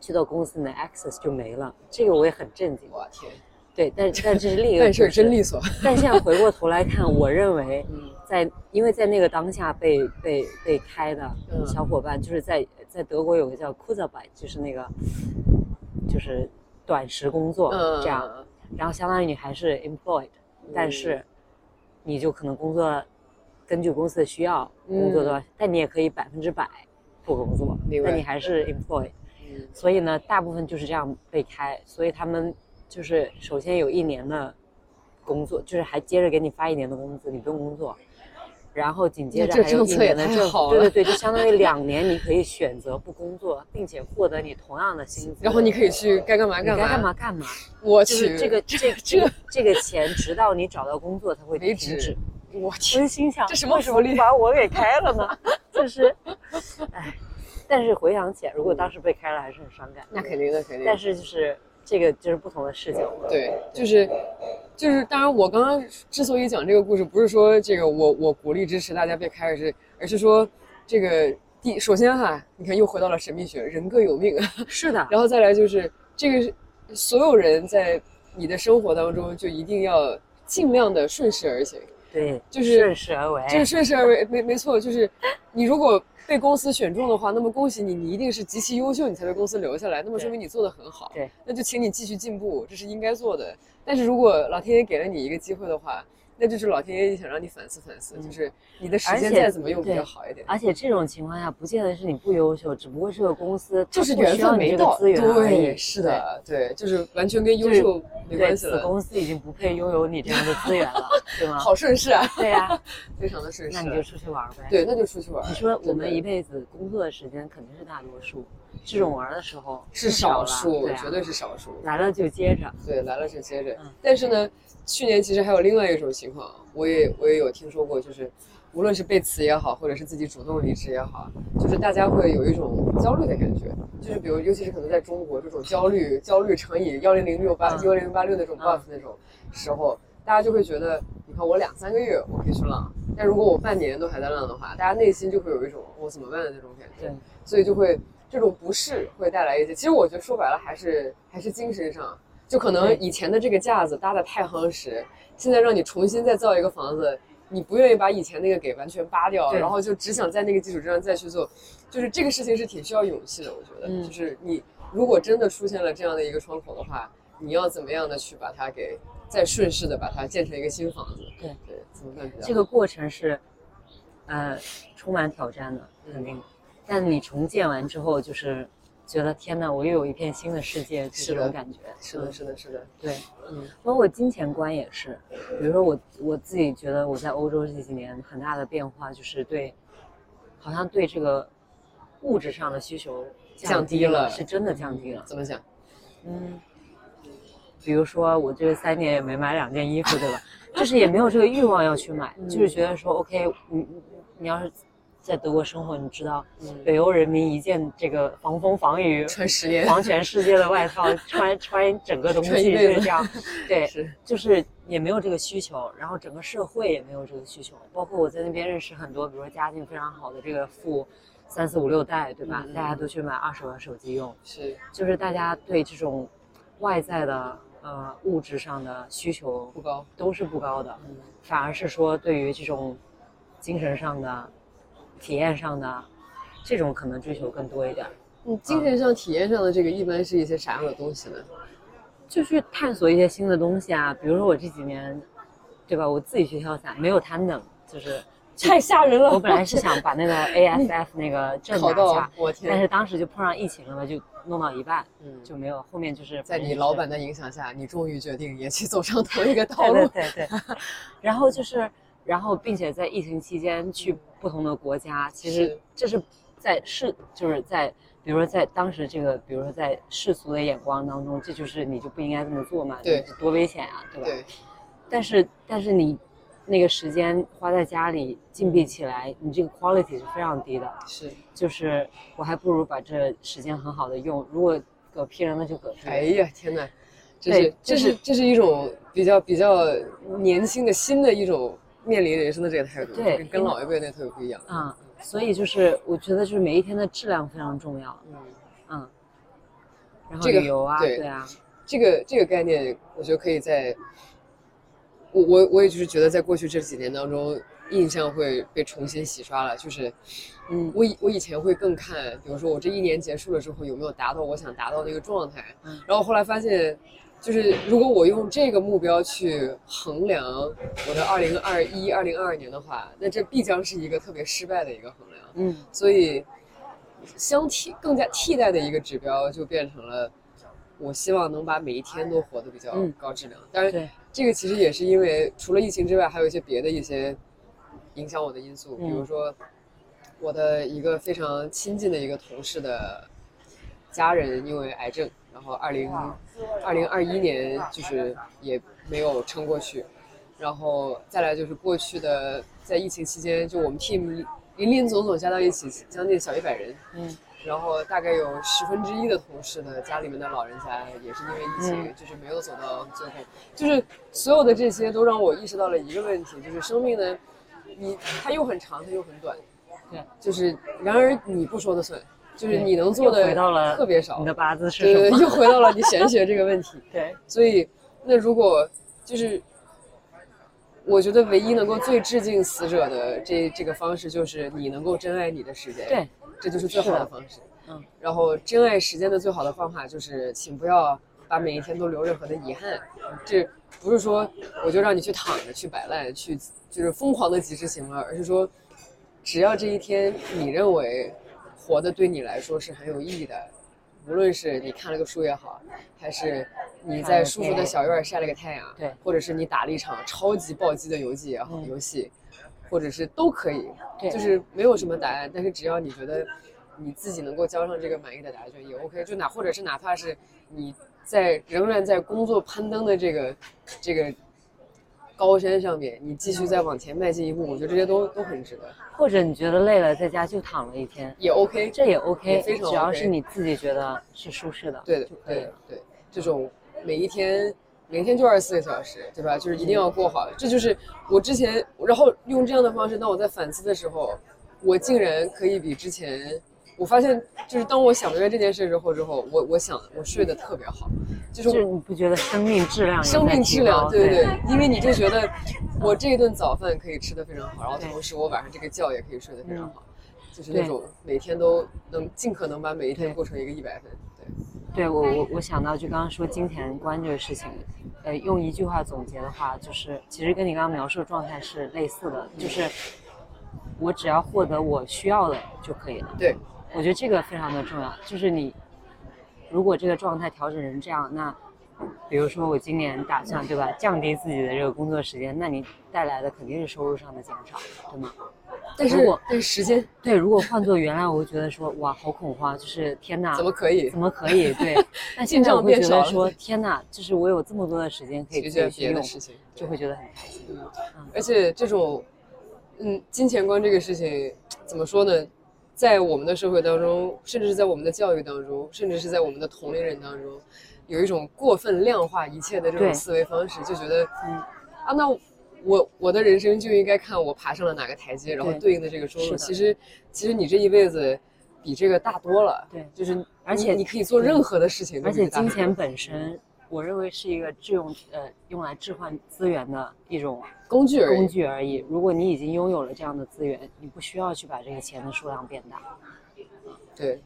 去到公司你的 access 就没了，这个我也很震惊。我天，对，但但这是另一个办事儿真利索。但现在回过头来看，我认为嗯在因为在那个当下被被被开的嗯小伙伴，就是在在德国有个叫 Kurzarbeit，就是那个就是短时工作嗯，这样，然后相当于你还是 employed，但是你就可能工作根据公司的需要工作的，但你也可以百分之百不工作嗯明，白但你还是 employed。嗯所以呢，大部分就是这样被开，所以他们就是首先有一年的工作，就是还接着给你发一年的工资，你不用工作，然后紧接着还有一年的政府，太好对对对，就相当于两年你可以选择不工作，并且获得你同样的薪资，然后你可以去该干嘛你干嘛。该干嘛？干嘛，我去，就是这个 这个这个这个钱，直到你找到工作才会停止。。我我天，就心想，这什么什福利把我给开了呢？就是，哎，但是回想起来，如果当时被开了，还是很伤感。那肯定的，肯定。但是就是这个就是不同的视角。对，就是就是，当然，我刚刚之所以讲这个故事，不是说这个我我鼓励支持大家被开，而是而是说这个第首先哈，你看又回到了神秘学，人各有命，是的，然后再来就是这个是所有人在你的生活当中就一定要尽量的顺势而行。对，就是顺势而为。就是顺势而为，没没错，就是你如果 被公司选中的话，那么恭喜你，你一定是极其优秀，你才被公司留下来，那么说明你做的很好。对，那就请你继续进步，这是应该做的。但是如果老天爷给了你一个机会的话，那就是老天爷想让你反思反思，嗯就是你的时间再怎么用比较好一点。而且这种情况下，不见得是你不优秀，只不过这个公司就是缘分没到。对，是的，对，就是完全跟优秀没关系了，公司已经不配拥有你这样的资源了，对吗？好顺势啊，对呀、非常的顺势。那你就出去玩呗。，对，那就出去玩。你说我们一辈子工作的时间肯定是大多数，这种玩的时候是少数，绝对是少数。来了就接着。对，来了就接着嗯。但是呢，去年其实还有另外一种情况，我也我也有听说过，就是无论是被辞也好，或者是自己主动离职也好，就是大家会有一种焦虑的感觉，就是比如尤其是可能在中国这种焦虑，焦虑乘以幺零零六八嗯幺零零八六那种 buff 那种时候，大家就会觉得，你看我两三个月我可以去浪，但如果我半年都还在浪的话，大家内心就会有一种我怎么办的那种感觉。对，所以就会这种不适会带来一些。其实我觉得说白了还是还是精神上，就可能以前的这个架子搭的太夯实，现在让你重新再造一个房子，你不愿意把以前那个给完全扒掉，然后就只想在那个基础之上再去做，就是这个事情是挺需要勇气的。我觉得，嗯就是你如果真的出现了这样的一个窗口的话，你要怎么样的去把它给再顺势的把它建成一个新房子？对对，怎么办比较好？这个过程是，呃，充满挑战的，肯定。但你重建完之后，就是觉得天呐，我又有一片新的世界，就这种感觉。是的，嗯是的，是的，对，嗯包括金钱观也是。比如说我我自己觉得我在欧洲这几年很大的变化，就是对，好像对这个物质上的需求降低低了是真的降低了。怎么讲？嗯，比如说我这三年也没买两件衣服，对吧？就是也没有这个欲望要去买，嗯就是觉得说，OK，你你你要是在德国生活，你知道嗯，北欧人民一件这个防风防雨、穿十年，防全世界的外套，穿穿整个冬季穿一辈子就是这样，对，就是也没有这个需求，然后整个社会也没有这个需求，包括我在那边认识很多，比如说家境非常好的这个富三四五六代，对吧？嗯大家都去买二手的手机用，是就是大家对这种外在的呃物质上的需求不高，都是不高的，嗯反而是说对于这种精神上的、体验上的这种可能追求更多一点儿，嗯，精神上、体验上的这个一般是一些啥样的东西呢？就去探索一些新的东西啊。比如说我这几年，对吧？我自己去跳伞，没有攀登，就是 太吓人了！我本来是想把那个 ASF 那个证考到拿下，，我天！但是当时就碰上疫情了嘛，就弄到一半嗯，就没有，后面就是在你老板的影响下，你终于决定也去走上同一个道 对对路。对对，然后就是，然后并且在疫情期间去不同的国家，其实这是在世，就是在比如说在当时这个，比如说在世俗的眼光当中，这就是你就不应该这么做嘛，对多危险啊，对吧？对，但是但是你那个时间花在家里禁闭起来，你这个 quality 是非常低的，是。就是我还不如把这时间很好的用，如果嗝屁了那就嗝屁了，哎呀，天哪！这对是这就是是这是一种比较比较年轻的新的一种面临人生的这个态度，对跟跟老一辈那特别不一样。啊、所以就是我觉得就是每一天的质量非常重要，嗯，嗯，然后这个旅游啊，对对啊，这个这个概念，我觉得可以在，我我我也就是觉得在过去这几年当中，印象会被重新洗刷了。就是，嗯我以我以前会更看，比如说我这一年结束了之后有没有达到我想达到那个状态，嗯然后后来发现，就是如果我用这个目标去衡量我的二零二一、二零二二年的话，那这必将是一个特别失败的一个衡量。嗯所以相替更加替代的一个指标就变成了，我希望能把每一天都活得比较嗯高质量。当然，对，这个其实也是因为除了疫情之外，还有一些别的一些影响我的因素，比如嗯说我的一个非常亲近的一个同事的家人因为癌症，然后二零二零二一年就是也没有撑过去，然后再来就是过去的在疫情期间，就我们 team 林林总总加到一起将近小一百人，嗯。然后大概有十分之一的同事的家里面的老人家也是因为疫情，嗯。就是没有走到最后，就是所有的这些都让我意识到了一个问题，就是生命呢，你它又很长，它又很短，对，就是然而你不说的算，就是你能做的特别少你，的八字是对对对，又回到了你玄学这个问题，对，所以那如果就是。我觉得唯一能够最致敬死者的这这个方式，就是你能够珍爱你的时间。对，这就是最好的的方式。嗯，然后珍爱时间的最好的方法就是，请不要把每一天都留任何的遗憾。这不是说我就让你去躺着、去摆烂、去就是疯狂的及时行乐，而是说，只要这一天你认为活的对你来说是很有意义的，无论是你看了个书也好，还是你在舒服的小院晒了个太阳，对或者是你打了一场超级暴击的游戏也好，嗯游戏，或者是都可以，对就是没有什么答案，但是只要你觉得你自己能够交上这个满意的答卷也 OK，就哪或者是哪怕是你在仍然在工作攀登的这个这个高山上面，你继续再往前迈进一步，我觉得这些都都很值得，或者你觉得累了，在家就躺了一天，也 OK。这也 OK，也非常只要是你自己觉得是舒适的，对的就，可以对了。对，这种每一天每天就二十四个小时，对吧？就是一定要过好。这就是我之前，然后用这样的方式，当我在反思的时候，我竟然可以比之前，我发现就是当我想明白这件事之后之后，我我想我睡得特别好，就是就是你不觉得生命质量生命质量，高对对对，因为你就觉得我这一顿早饭可以吃得非常好，然后同时我晚上这个觉也可以睡得非常嗯好，就是那种每天都能尽可能把每一天过成一个一百分，对。对我我我想到就刚刚说金钱观这个事情，呃，用一句话总结的话，就是其实跟你刚刚描述的状态是类似的，就是我只要获得我需要的就可以了。对，我觉得这个非常的重要，就是你如果这个状态调整成这样，那比如说我今年打算对吧，降低自己的这个工作时间，那你带来的肯定是收入上的减少，对吗？但是我但是时间对，如果换做原来，我会觉得说哇，好恐慌，就是天哪，怎么可以怎？么可以？对，但现在我会觉得说天哪，就是我有这么多的时间可以去用，别的事情，就会觉得很开心。而且这种，嗯，金钱观这个事情怎么说呢？在我们的社会当中，甚至是在我们的教育当中，甚至是在我们的同龄人当中，有一种过分量化一切的这种思维方式，就觉得，嗯啊，那我我的人生就应该看我爬上了哪个台阶，然后对对应的这个收入。其实，其实你这一辈子比这个大多了。对就是而且你可以做任何的事情都而且金钱 本身，我认为是一个智用呃用来置换资源的一种工具而已。工具而已。如果你已经拥有了这样的资源，你不需要去把这个钱的数量变大。对，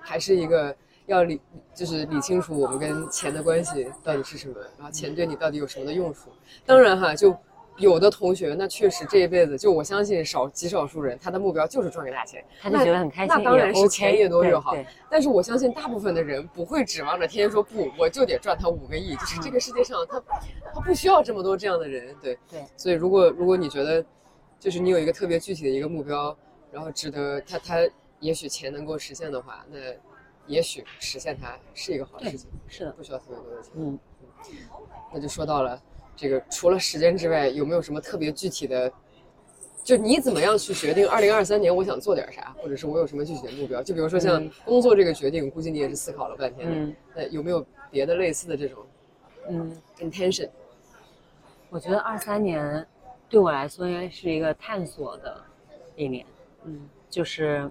还是一个要理，就是理清楚我们跟钱的关系到底是什么，然后钱对你到底有什么的用处。当然哈，就有的同学，那确实这一辈子，就我相信少极少数人，他的目标就是赚个大钱，他就那觉得很开心，那当然是钱越多越好。但是我相信大部分的人不会指望着天天说不，我就得赚他五个亿，就是这个世界上他他不需要这么多这样的人，对对所以如果如果你觉得，就是你有一个特别具体的一个目标，然后值得他他也许钱能够实现的话，那也许实现它是一个好事情，是的，不需要特别多的钱。嗯，那就说到了这个，除了时间之外，有没有什么特别具体的？就你怎么样去决定二零二三年我想做点啥，或者是我有什么具体的目标？就比如说像嗯工作这个决定，估计你也是思考了半天。嗯那有没有别的类似的这种嗯。intention？我觉得二三年对我来说应该是一个探索的一年，嗯就是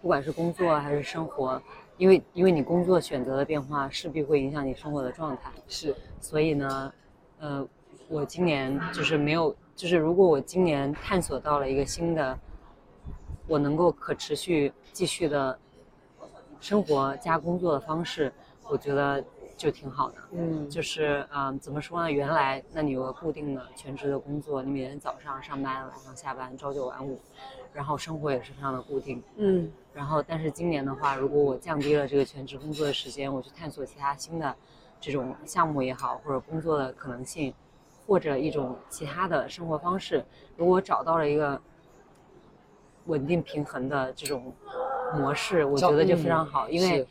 不管是工作还是生活，因为因为你工作选择的变化势必会影响你生活的状态，是，所以呢，呃，我今年就是没有，就是如果我今年探索到了一个新的，我能够可持续继续的生活加工作的方式，我觉得就挺好的。嗯就是嗯、呃怎么说呢？原来那你有个固定的全职的工作，你每天早上上班，晚上下班，朝九晚五，然后生活也是非常的固定。嗯然后，但是今年的话，如果我降低了这个全职工作的时间，我去探索其他新的这种项目也好，或者工作的可能性，或者一种其他的生活方式，如果找到了一个稳定平衡的这种模式，我觉得就非常好，因为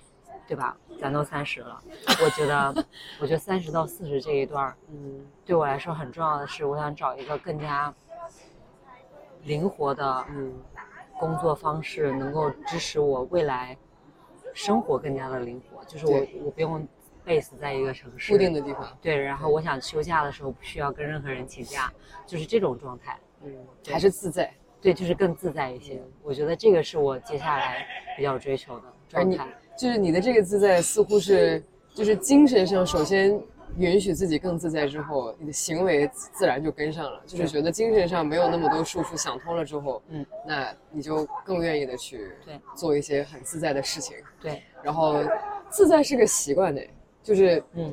对吧？咱都三十了，我觉得，我觉得三十到四十这一段儿，嗯对我来说很重要的是，我想找一个更加灵活的嗯工作方式，能够支持我未来生活更加的灵活。就是我我不用 base 在一个城市固定的地方，对，然后我想休假的时候不需要跟任何人请假，就是这种状态。嗯，还是自在。对，就是更自在一些。我觉得这个是我接下来比较追求的状态。就是你的这个自在，似乎是就是精神上首先允许自己更自在之后，你的行为自然就跟上了。就是觉得精神上没有那么多束缚，想通了之后，嗯，那你就更愿意的去对做一些很自在的事情。对，然后自在是个习惯的，就是嗯，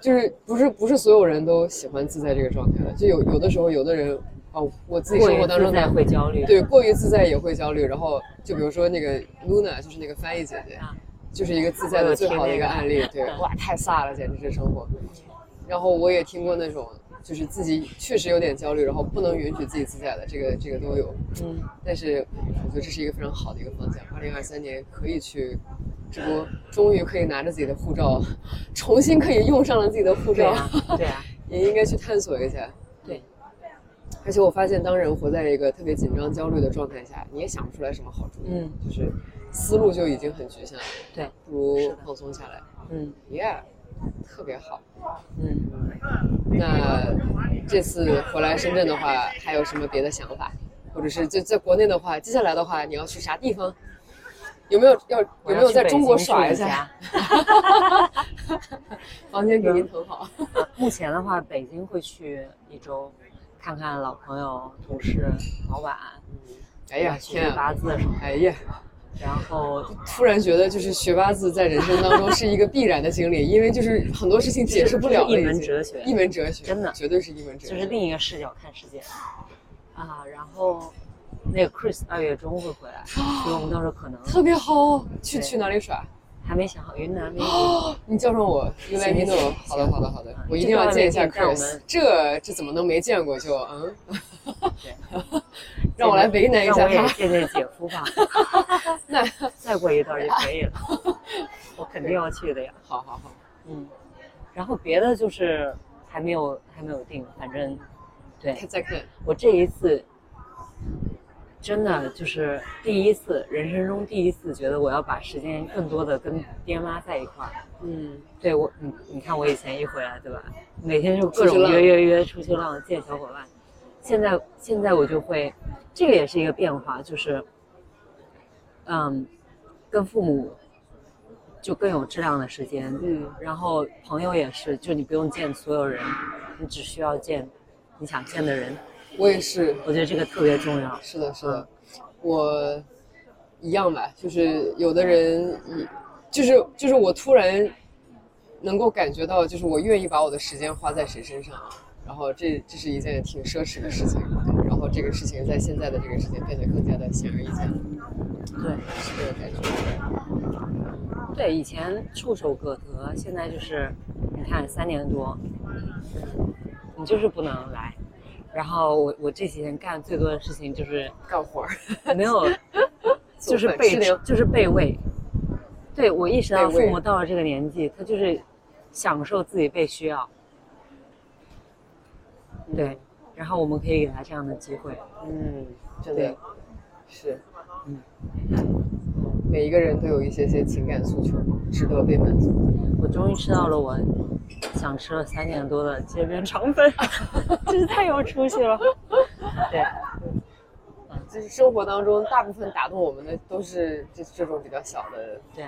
就是不是不是所有人都喜欢自在这个状态的，就有有的时候有的人哦，我自己生活当中自在会焦虑。对，过于自在也会焦虑。然后就比如说那个 Luna，就是那个翻译姐姐啊，就是一个自在的最好的一个案例。对，哇，太飒了，简直是生活。然后我也听过那种，就是自己确实有点焦虑，然后不能允许自己自在的，这个这个都有。嗯，但是我觉得这是一个非常好的一个方向。二零二三年可以去，这不终于可以拿着自己的护照，重新可以用上了自己的护照，对啊，对啊，也应该去探索一下。对，而且我发现，当人活在一个特别紧张、焦虑的状态下，你也想不出来什么好主意，嗯，就是思路就已经很局限了。对，不如放松下来。嗯 Yeah，特别好。嗯，那这次回来深圳的话，还有什么别的想法？或者是在在国内的话，接下来的话，你要去啥地方？有没有要有没有在中国耍一下？房间给您腾好。目前的话，北京会去一周，看看老朋友、同事、老板。哎呀，学天啊！八字什么哎呀，的，然后突然觉得就是学八字在人生当中是一个必然的经历，因为就是很多事情解释不了了，一门哲学一门哲学，真的绝对是一门哲学。就是另一个视角看世界啊。然后那个 Chris 二月中会回来，所以我们到时候可能特别好，去去哪里耍？还没想好，云南 maybe 哦，你叫上我 me 行 know 行。好的，好的，好的嗯，我一定要见一下 Chris。这这怎么能没见过就嗯？对，让我来为难一下让我也他。见见姐夫吧。那 再过一段就可以了，我肯定要去的呀。好好好，嗯，然后别的就是还没有还没有定，反正对再看。我这一次真的就是第一次，人生中第一次觉得我要把时间更多的跟爹妈在一块儿。嗯，对我，你你看我以前一回来，对吧？每天就各种约约约出去浪，见小伙伴。现在现在我就会，这个也是一个变化，就是，嗯，跟父母就更有质量的时间，嗯，然后朋友也是，就你不用见所有人，你只需要见你想见的人。我也是。我觉得这个特别重要。是的，是的，我一样吧，就是有的人一，就是就是我突然能够感觉到，就是我愿意把我的时间花在谁身上，然后这这是一件挺奢侈的事情，然后这个事情在现在的这个时间变得更加的显而易见，对是这个感觉。对，以前触手可得，现在就是你看三年多，你就是不能来。然后我我这几天干最多的事情就是干活儿，没有，就是被就是被喂。对我意识到父母到了这个年纪，他就是享受自己被需要。对，然后我们可以给他这样的机会。嗯，真对的是，嗯，每一个人都有一些些情感诉求，值得被满足。我终于吃到了我想吃了三年多的街边肠粉，真是太有出息了。对，就是生活当中大部分打动我们的都是这这种比较小的，对，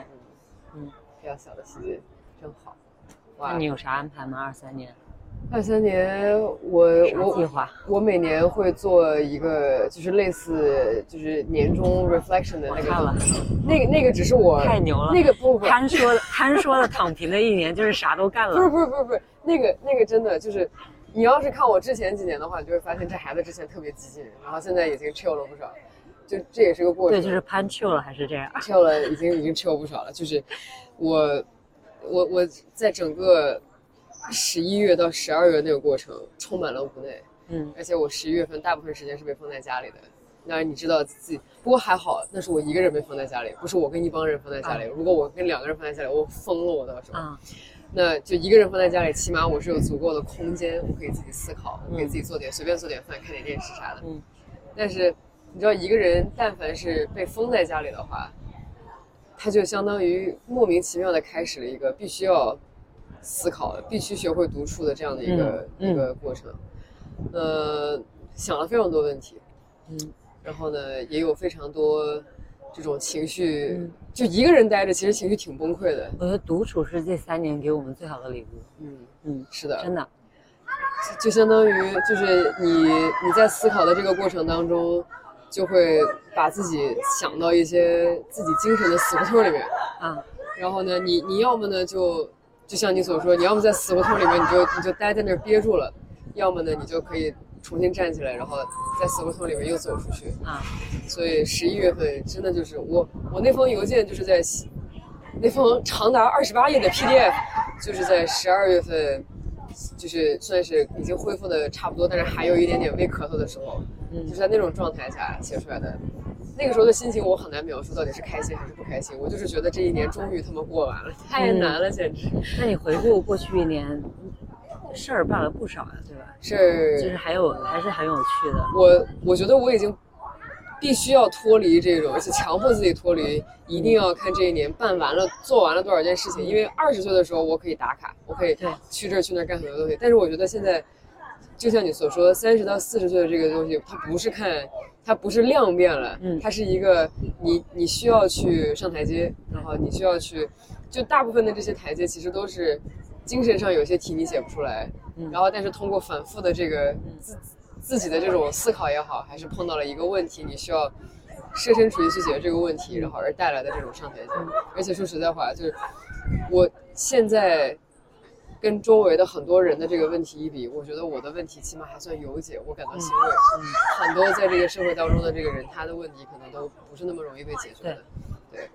嗯，比较小的细节，真好。哇那你，有啥安排吗？二三年二三年我我划？我每年会做一个就是类似就是年终 reflection 的那个看了个，那个那个只是我太牛了那个不不不潘说的憨说的躺平的一年就是啥都干了不是。不是不是不是那个那个真的就是，你要是看我之前几年的话，你就会发现这孩子之前特别激进，然后现在已经 chill 了不少，就这也是个过程。对，就是攀 chill 了还是这样。chill 了，已经已经 chill 不少了。就是我我我在整个十一月到十二月那个过程充满了无奈，嗯而且我十一月份大部分时间是被封在家里的。当然你知道自己，不过还好，那是我一个人被封在家里，不是我跟一帮人封在家里。如果我跟两个人封在家里，我疯了，我到时候。啊，那就一个人封在家里，起码我是有足够的空间，我可以自己思考，我可以自己做点随便做点饭，看点电视啥的。嗯但是你知道，一个人但凡是被封在家里的话，他就相当于莫名其妙的开始了一个必须要思考、必须学会独处的这样的一个、一个过程。呃，想了非常多问题，嗯然后呢，也有非常多这种情绪，嗯就一个人待着，其实情绪挺崩溃的。我觉得独处是这三年给我们最好的礼物。嗯，嗯，是的，真的。就相当于就是你你在思考的这个过程当中，就会把自己想到一些自己精神的死胡同里面。啊，然后呢，你你要么呢就就像你所说，你要么在死胡同里面你就你就待在那儿憋住了，要么呢你就可以重新站起来，然后在死胡同里面又走出去。啊，所以十一月份真的就是我我那封邮件就是在那封长达二十八页的 PDF，就是在十二月份，就是算是已经恢复的差不多，但是还有一点点微咳嗽的时候，嗯就是在那种状态下写出来的。那个时候的心情我很难描述，到底是开心还是不开心。我就是觉得这一年终于他妈过完了，太难了，简直那你回顾过去一年，事儿办了不少呀，对吧？事儿就是还有还是很有趣的。我我觉得我已经必须要脱离这种，而且强迫自己脱离，一定要看这一年办完了、做完了多少件事情。因为二十岁的时候我可以打卡，我可以对去这儿去那儿干很多东西，但是我觉得现在，就像你所说，三十到四十岁的这个东西，它不是看，它不是量变了，嗯它是一个你你需要去上台阶，然后你需要去，就大部分的这些台阶其实都是精神上有些题你写不出来，嗯然后但是通过反复的这个自自己的这种思考也好，还是碰到了一个问题，你需要设身处地去解决这个问题，然后而带来的这种上台阶。而且说实在话，就是我现在跟周围的很多人的这个问题一比，我觉得我的问题起码还算有解，我感到欣慰。很多在这个社会当中的这个人，他的问题可能都不是那么容易被解决的。对，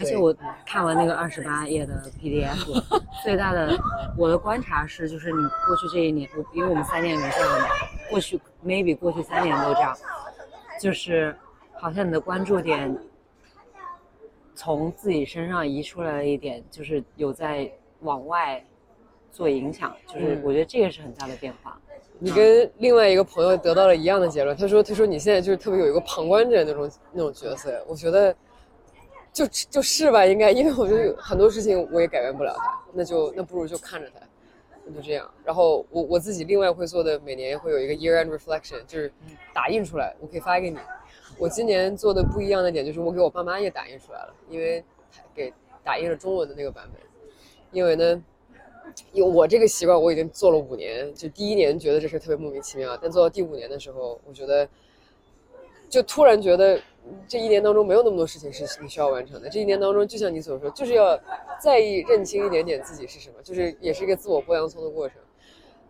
而且我看完那个二十八页的 PDF，最大的我的观察是，就是你过去这一年，我因为我们三年没见了嘛，过去 maybe 过去三年都这样，就是好像你的关注点从自己身上移出来了一点，就是有在往外做影响，就是嗯我觉得这个是很大的变化。你跟另外一个朋友得到了一样的结论。他说：“他说你现在就是特别有一个旁观者那种那种角色。”我觉得就就是吧，应该，因为我觉得很多事情我也改变不了他，那就那不如就看着他，那就这样。然后我我自己另外会做的，每年会有一个 year end reflection，就是打印出来，我可以发给你。我今年做的不一样的点就是我给我爸妈也打印出来了，因为给打印了中文的那个版本，因为呢。因为我这个习惯我已经做了五年，就第一年觉得这事特别莫名其妙，但做到第五年的时候，我觉得就突然觉得这一年当中没有那么多事情是你需要完成的。这一年当中，就像你所说，就是要在意认清一点点自己是什么，就是也是一个自我剥洋葱的过程。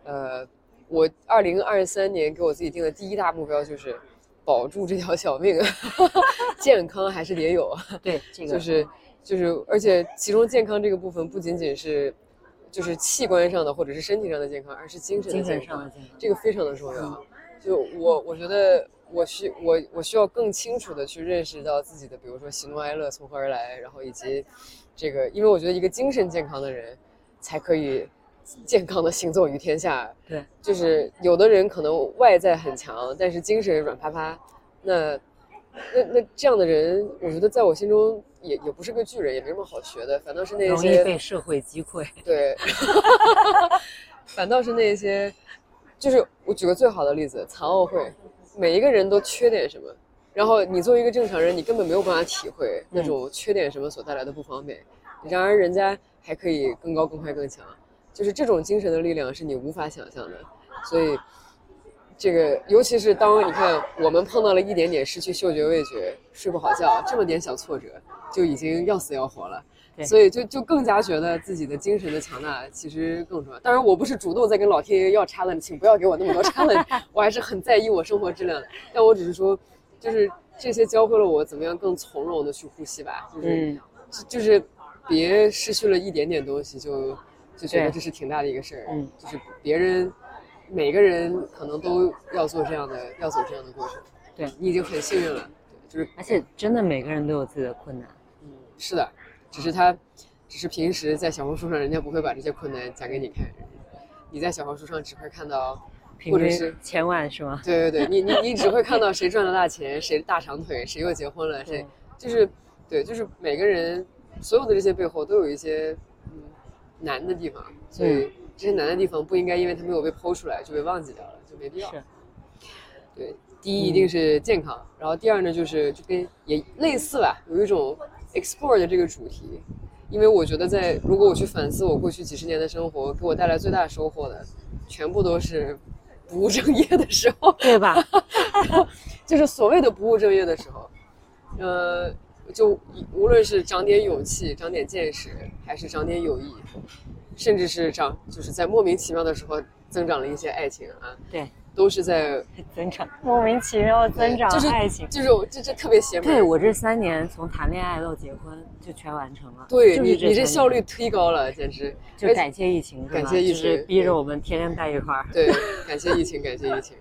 呃，我二零二三年给我自己定的第一大目标就是保住这条小命，健康还是得有。对，这个就是就是，而且其中健康这个部分不仅仅是就是器官上的或者是身体上的健康，而是精神的精神健康，上的健康。这个非常的重要。就我我觉得我需我我需要更清楚的去认识到自己的，比如说喜怒哀乐从何而来，然后以及这个，因为我觉得一个精神健康的人才可以健康的行走于天下。对，就是有的人可能外在很强，但是精神软趴趴，那那那这样的人，我觉得在我心中也也不是个巨人，也没什么好学的，反倒是那些容易些被社会击溃。对，反倒是那些，就是我举个最好的例子，残奥会，每一个人都缺点什么，然后你作为一个正常人，你根本没有办法体会那种缺点什么所带来的不方便，然而人家还可以更高、更快、更强，就是这种精神的力量是你无法想象的，所以。这个，尤其是当你看我们碰到了一点点失去嗅觉、味觉、睡不好觉这么点小挫折，就已经要死要活了。对所以就就更加觉得自己的精神的强大其实更重要。当然，我不是主动在跟老天爷要 challenge，请不要给我那么多 challenge，我还是很在意我生活质量的。但我只是说，就是这些教会了我怎么样更从容的去呼吸吧。就是、嗯，就就是别失去了一点点东西就就觉得这是挺大的一个事儿。嗯，就是别人每个人可能都要做这样的，要走这样的过程。对你已经很幸运了，对就是而且真的每个人都有自己的困难。嗯，是的，只是他，只是平时在小红书上，人家不会把这些困难讲给你看，你在小红书上只会看到，或者是千万是吗？对对对，你你你只会看到谁赚了大钱，谁大长腿，谁又结婚了，谁就是对，就是每个人所有的这些背后都有一些嗯难的地方，所以这些难的地方不应该因为他没有被剖出来就被忘记掉了，就没必要。是，对，第一一定是健康，然后第二呢就是就跟也类似吧，有一种 explore 的这个主题，因为我觉得在如果我去反思我过去几十年的生活，给我带来最大收获的，全部都是不务正业的时候，对吧？就是所谓的不务正业的时候，呃，就无论是长点勇气、长点见识，还是长点友谊，甚至是长就是在莫名其妙的时候增长了一些爱情啊，对，都是在 增长，莫名其妙增长就是爱情。就是这这特别邪门。对我这三年从谈恋爱到结婚就全完成了。对你就是你这效率忒高了，简直。就感谢疫情，感谢疫就是情逼着我们天天在一块儿。对，感谢疫情，感谢疫情，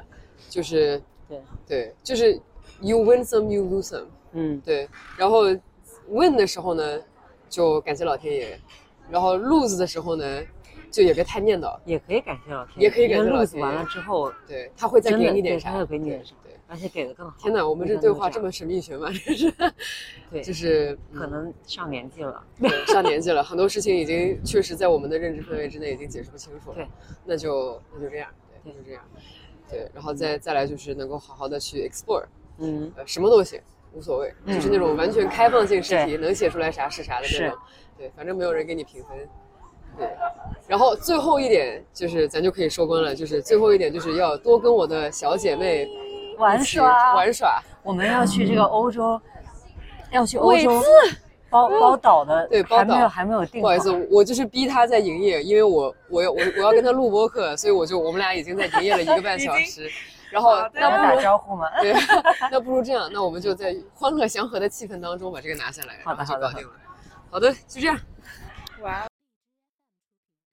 就是 对，对，就是 you win some, you lose some。嗯，对，然后 win 的时候呢，就感谢老天爷；然后 lose 的时候呢，就也别太念叨。也可以感谢老天爷，也可以感谢老天爷完了之后，对，他会再给你点啥？对他会给你点对啥对，而且给的更好。天哪，我们这对话这么神秘学吗？这是，对，就是嗯可能上年纪了。对上年纪了，很多事情已经确实在我们的认知范围之内已经解释不清楚了。对，那就那就这样，对，那就这样。对，然后再再来就是能够好好的去 explore，嗯，呃，什么都行，无所谓，嗯就是那种完全开放性试题，对能写出来啥是啥的那种。对，反正没有人给你评分。对，然后最后一点就是咱就可以收官了，就是最后一点就是要多跟我的小姐妹玩耍，玩耍。我们要去这个欧洲，要去欧洲包包岛的，对包岛还没有还没有定不好意思，我就是逼他在营业，因为我我要我我要跟他录播客，所以我就我们俩已经在营业了一个半小时。然后那不打招呼吗？对，那不如这样，那我们就在欢乐祥和的气氛当中把这个拿下来，好的然后就好的搞定了。好的，就这样。哇哦。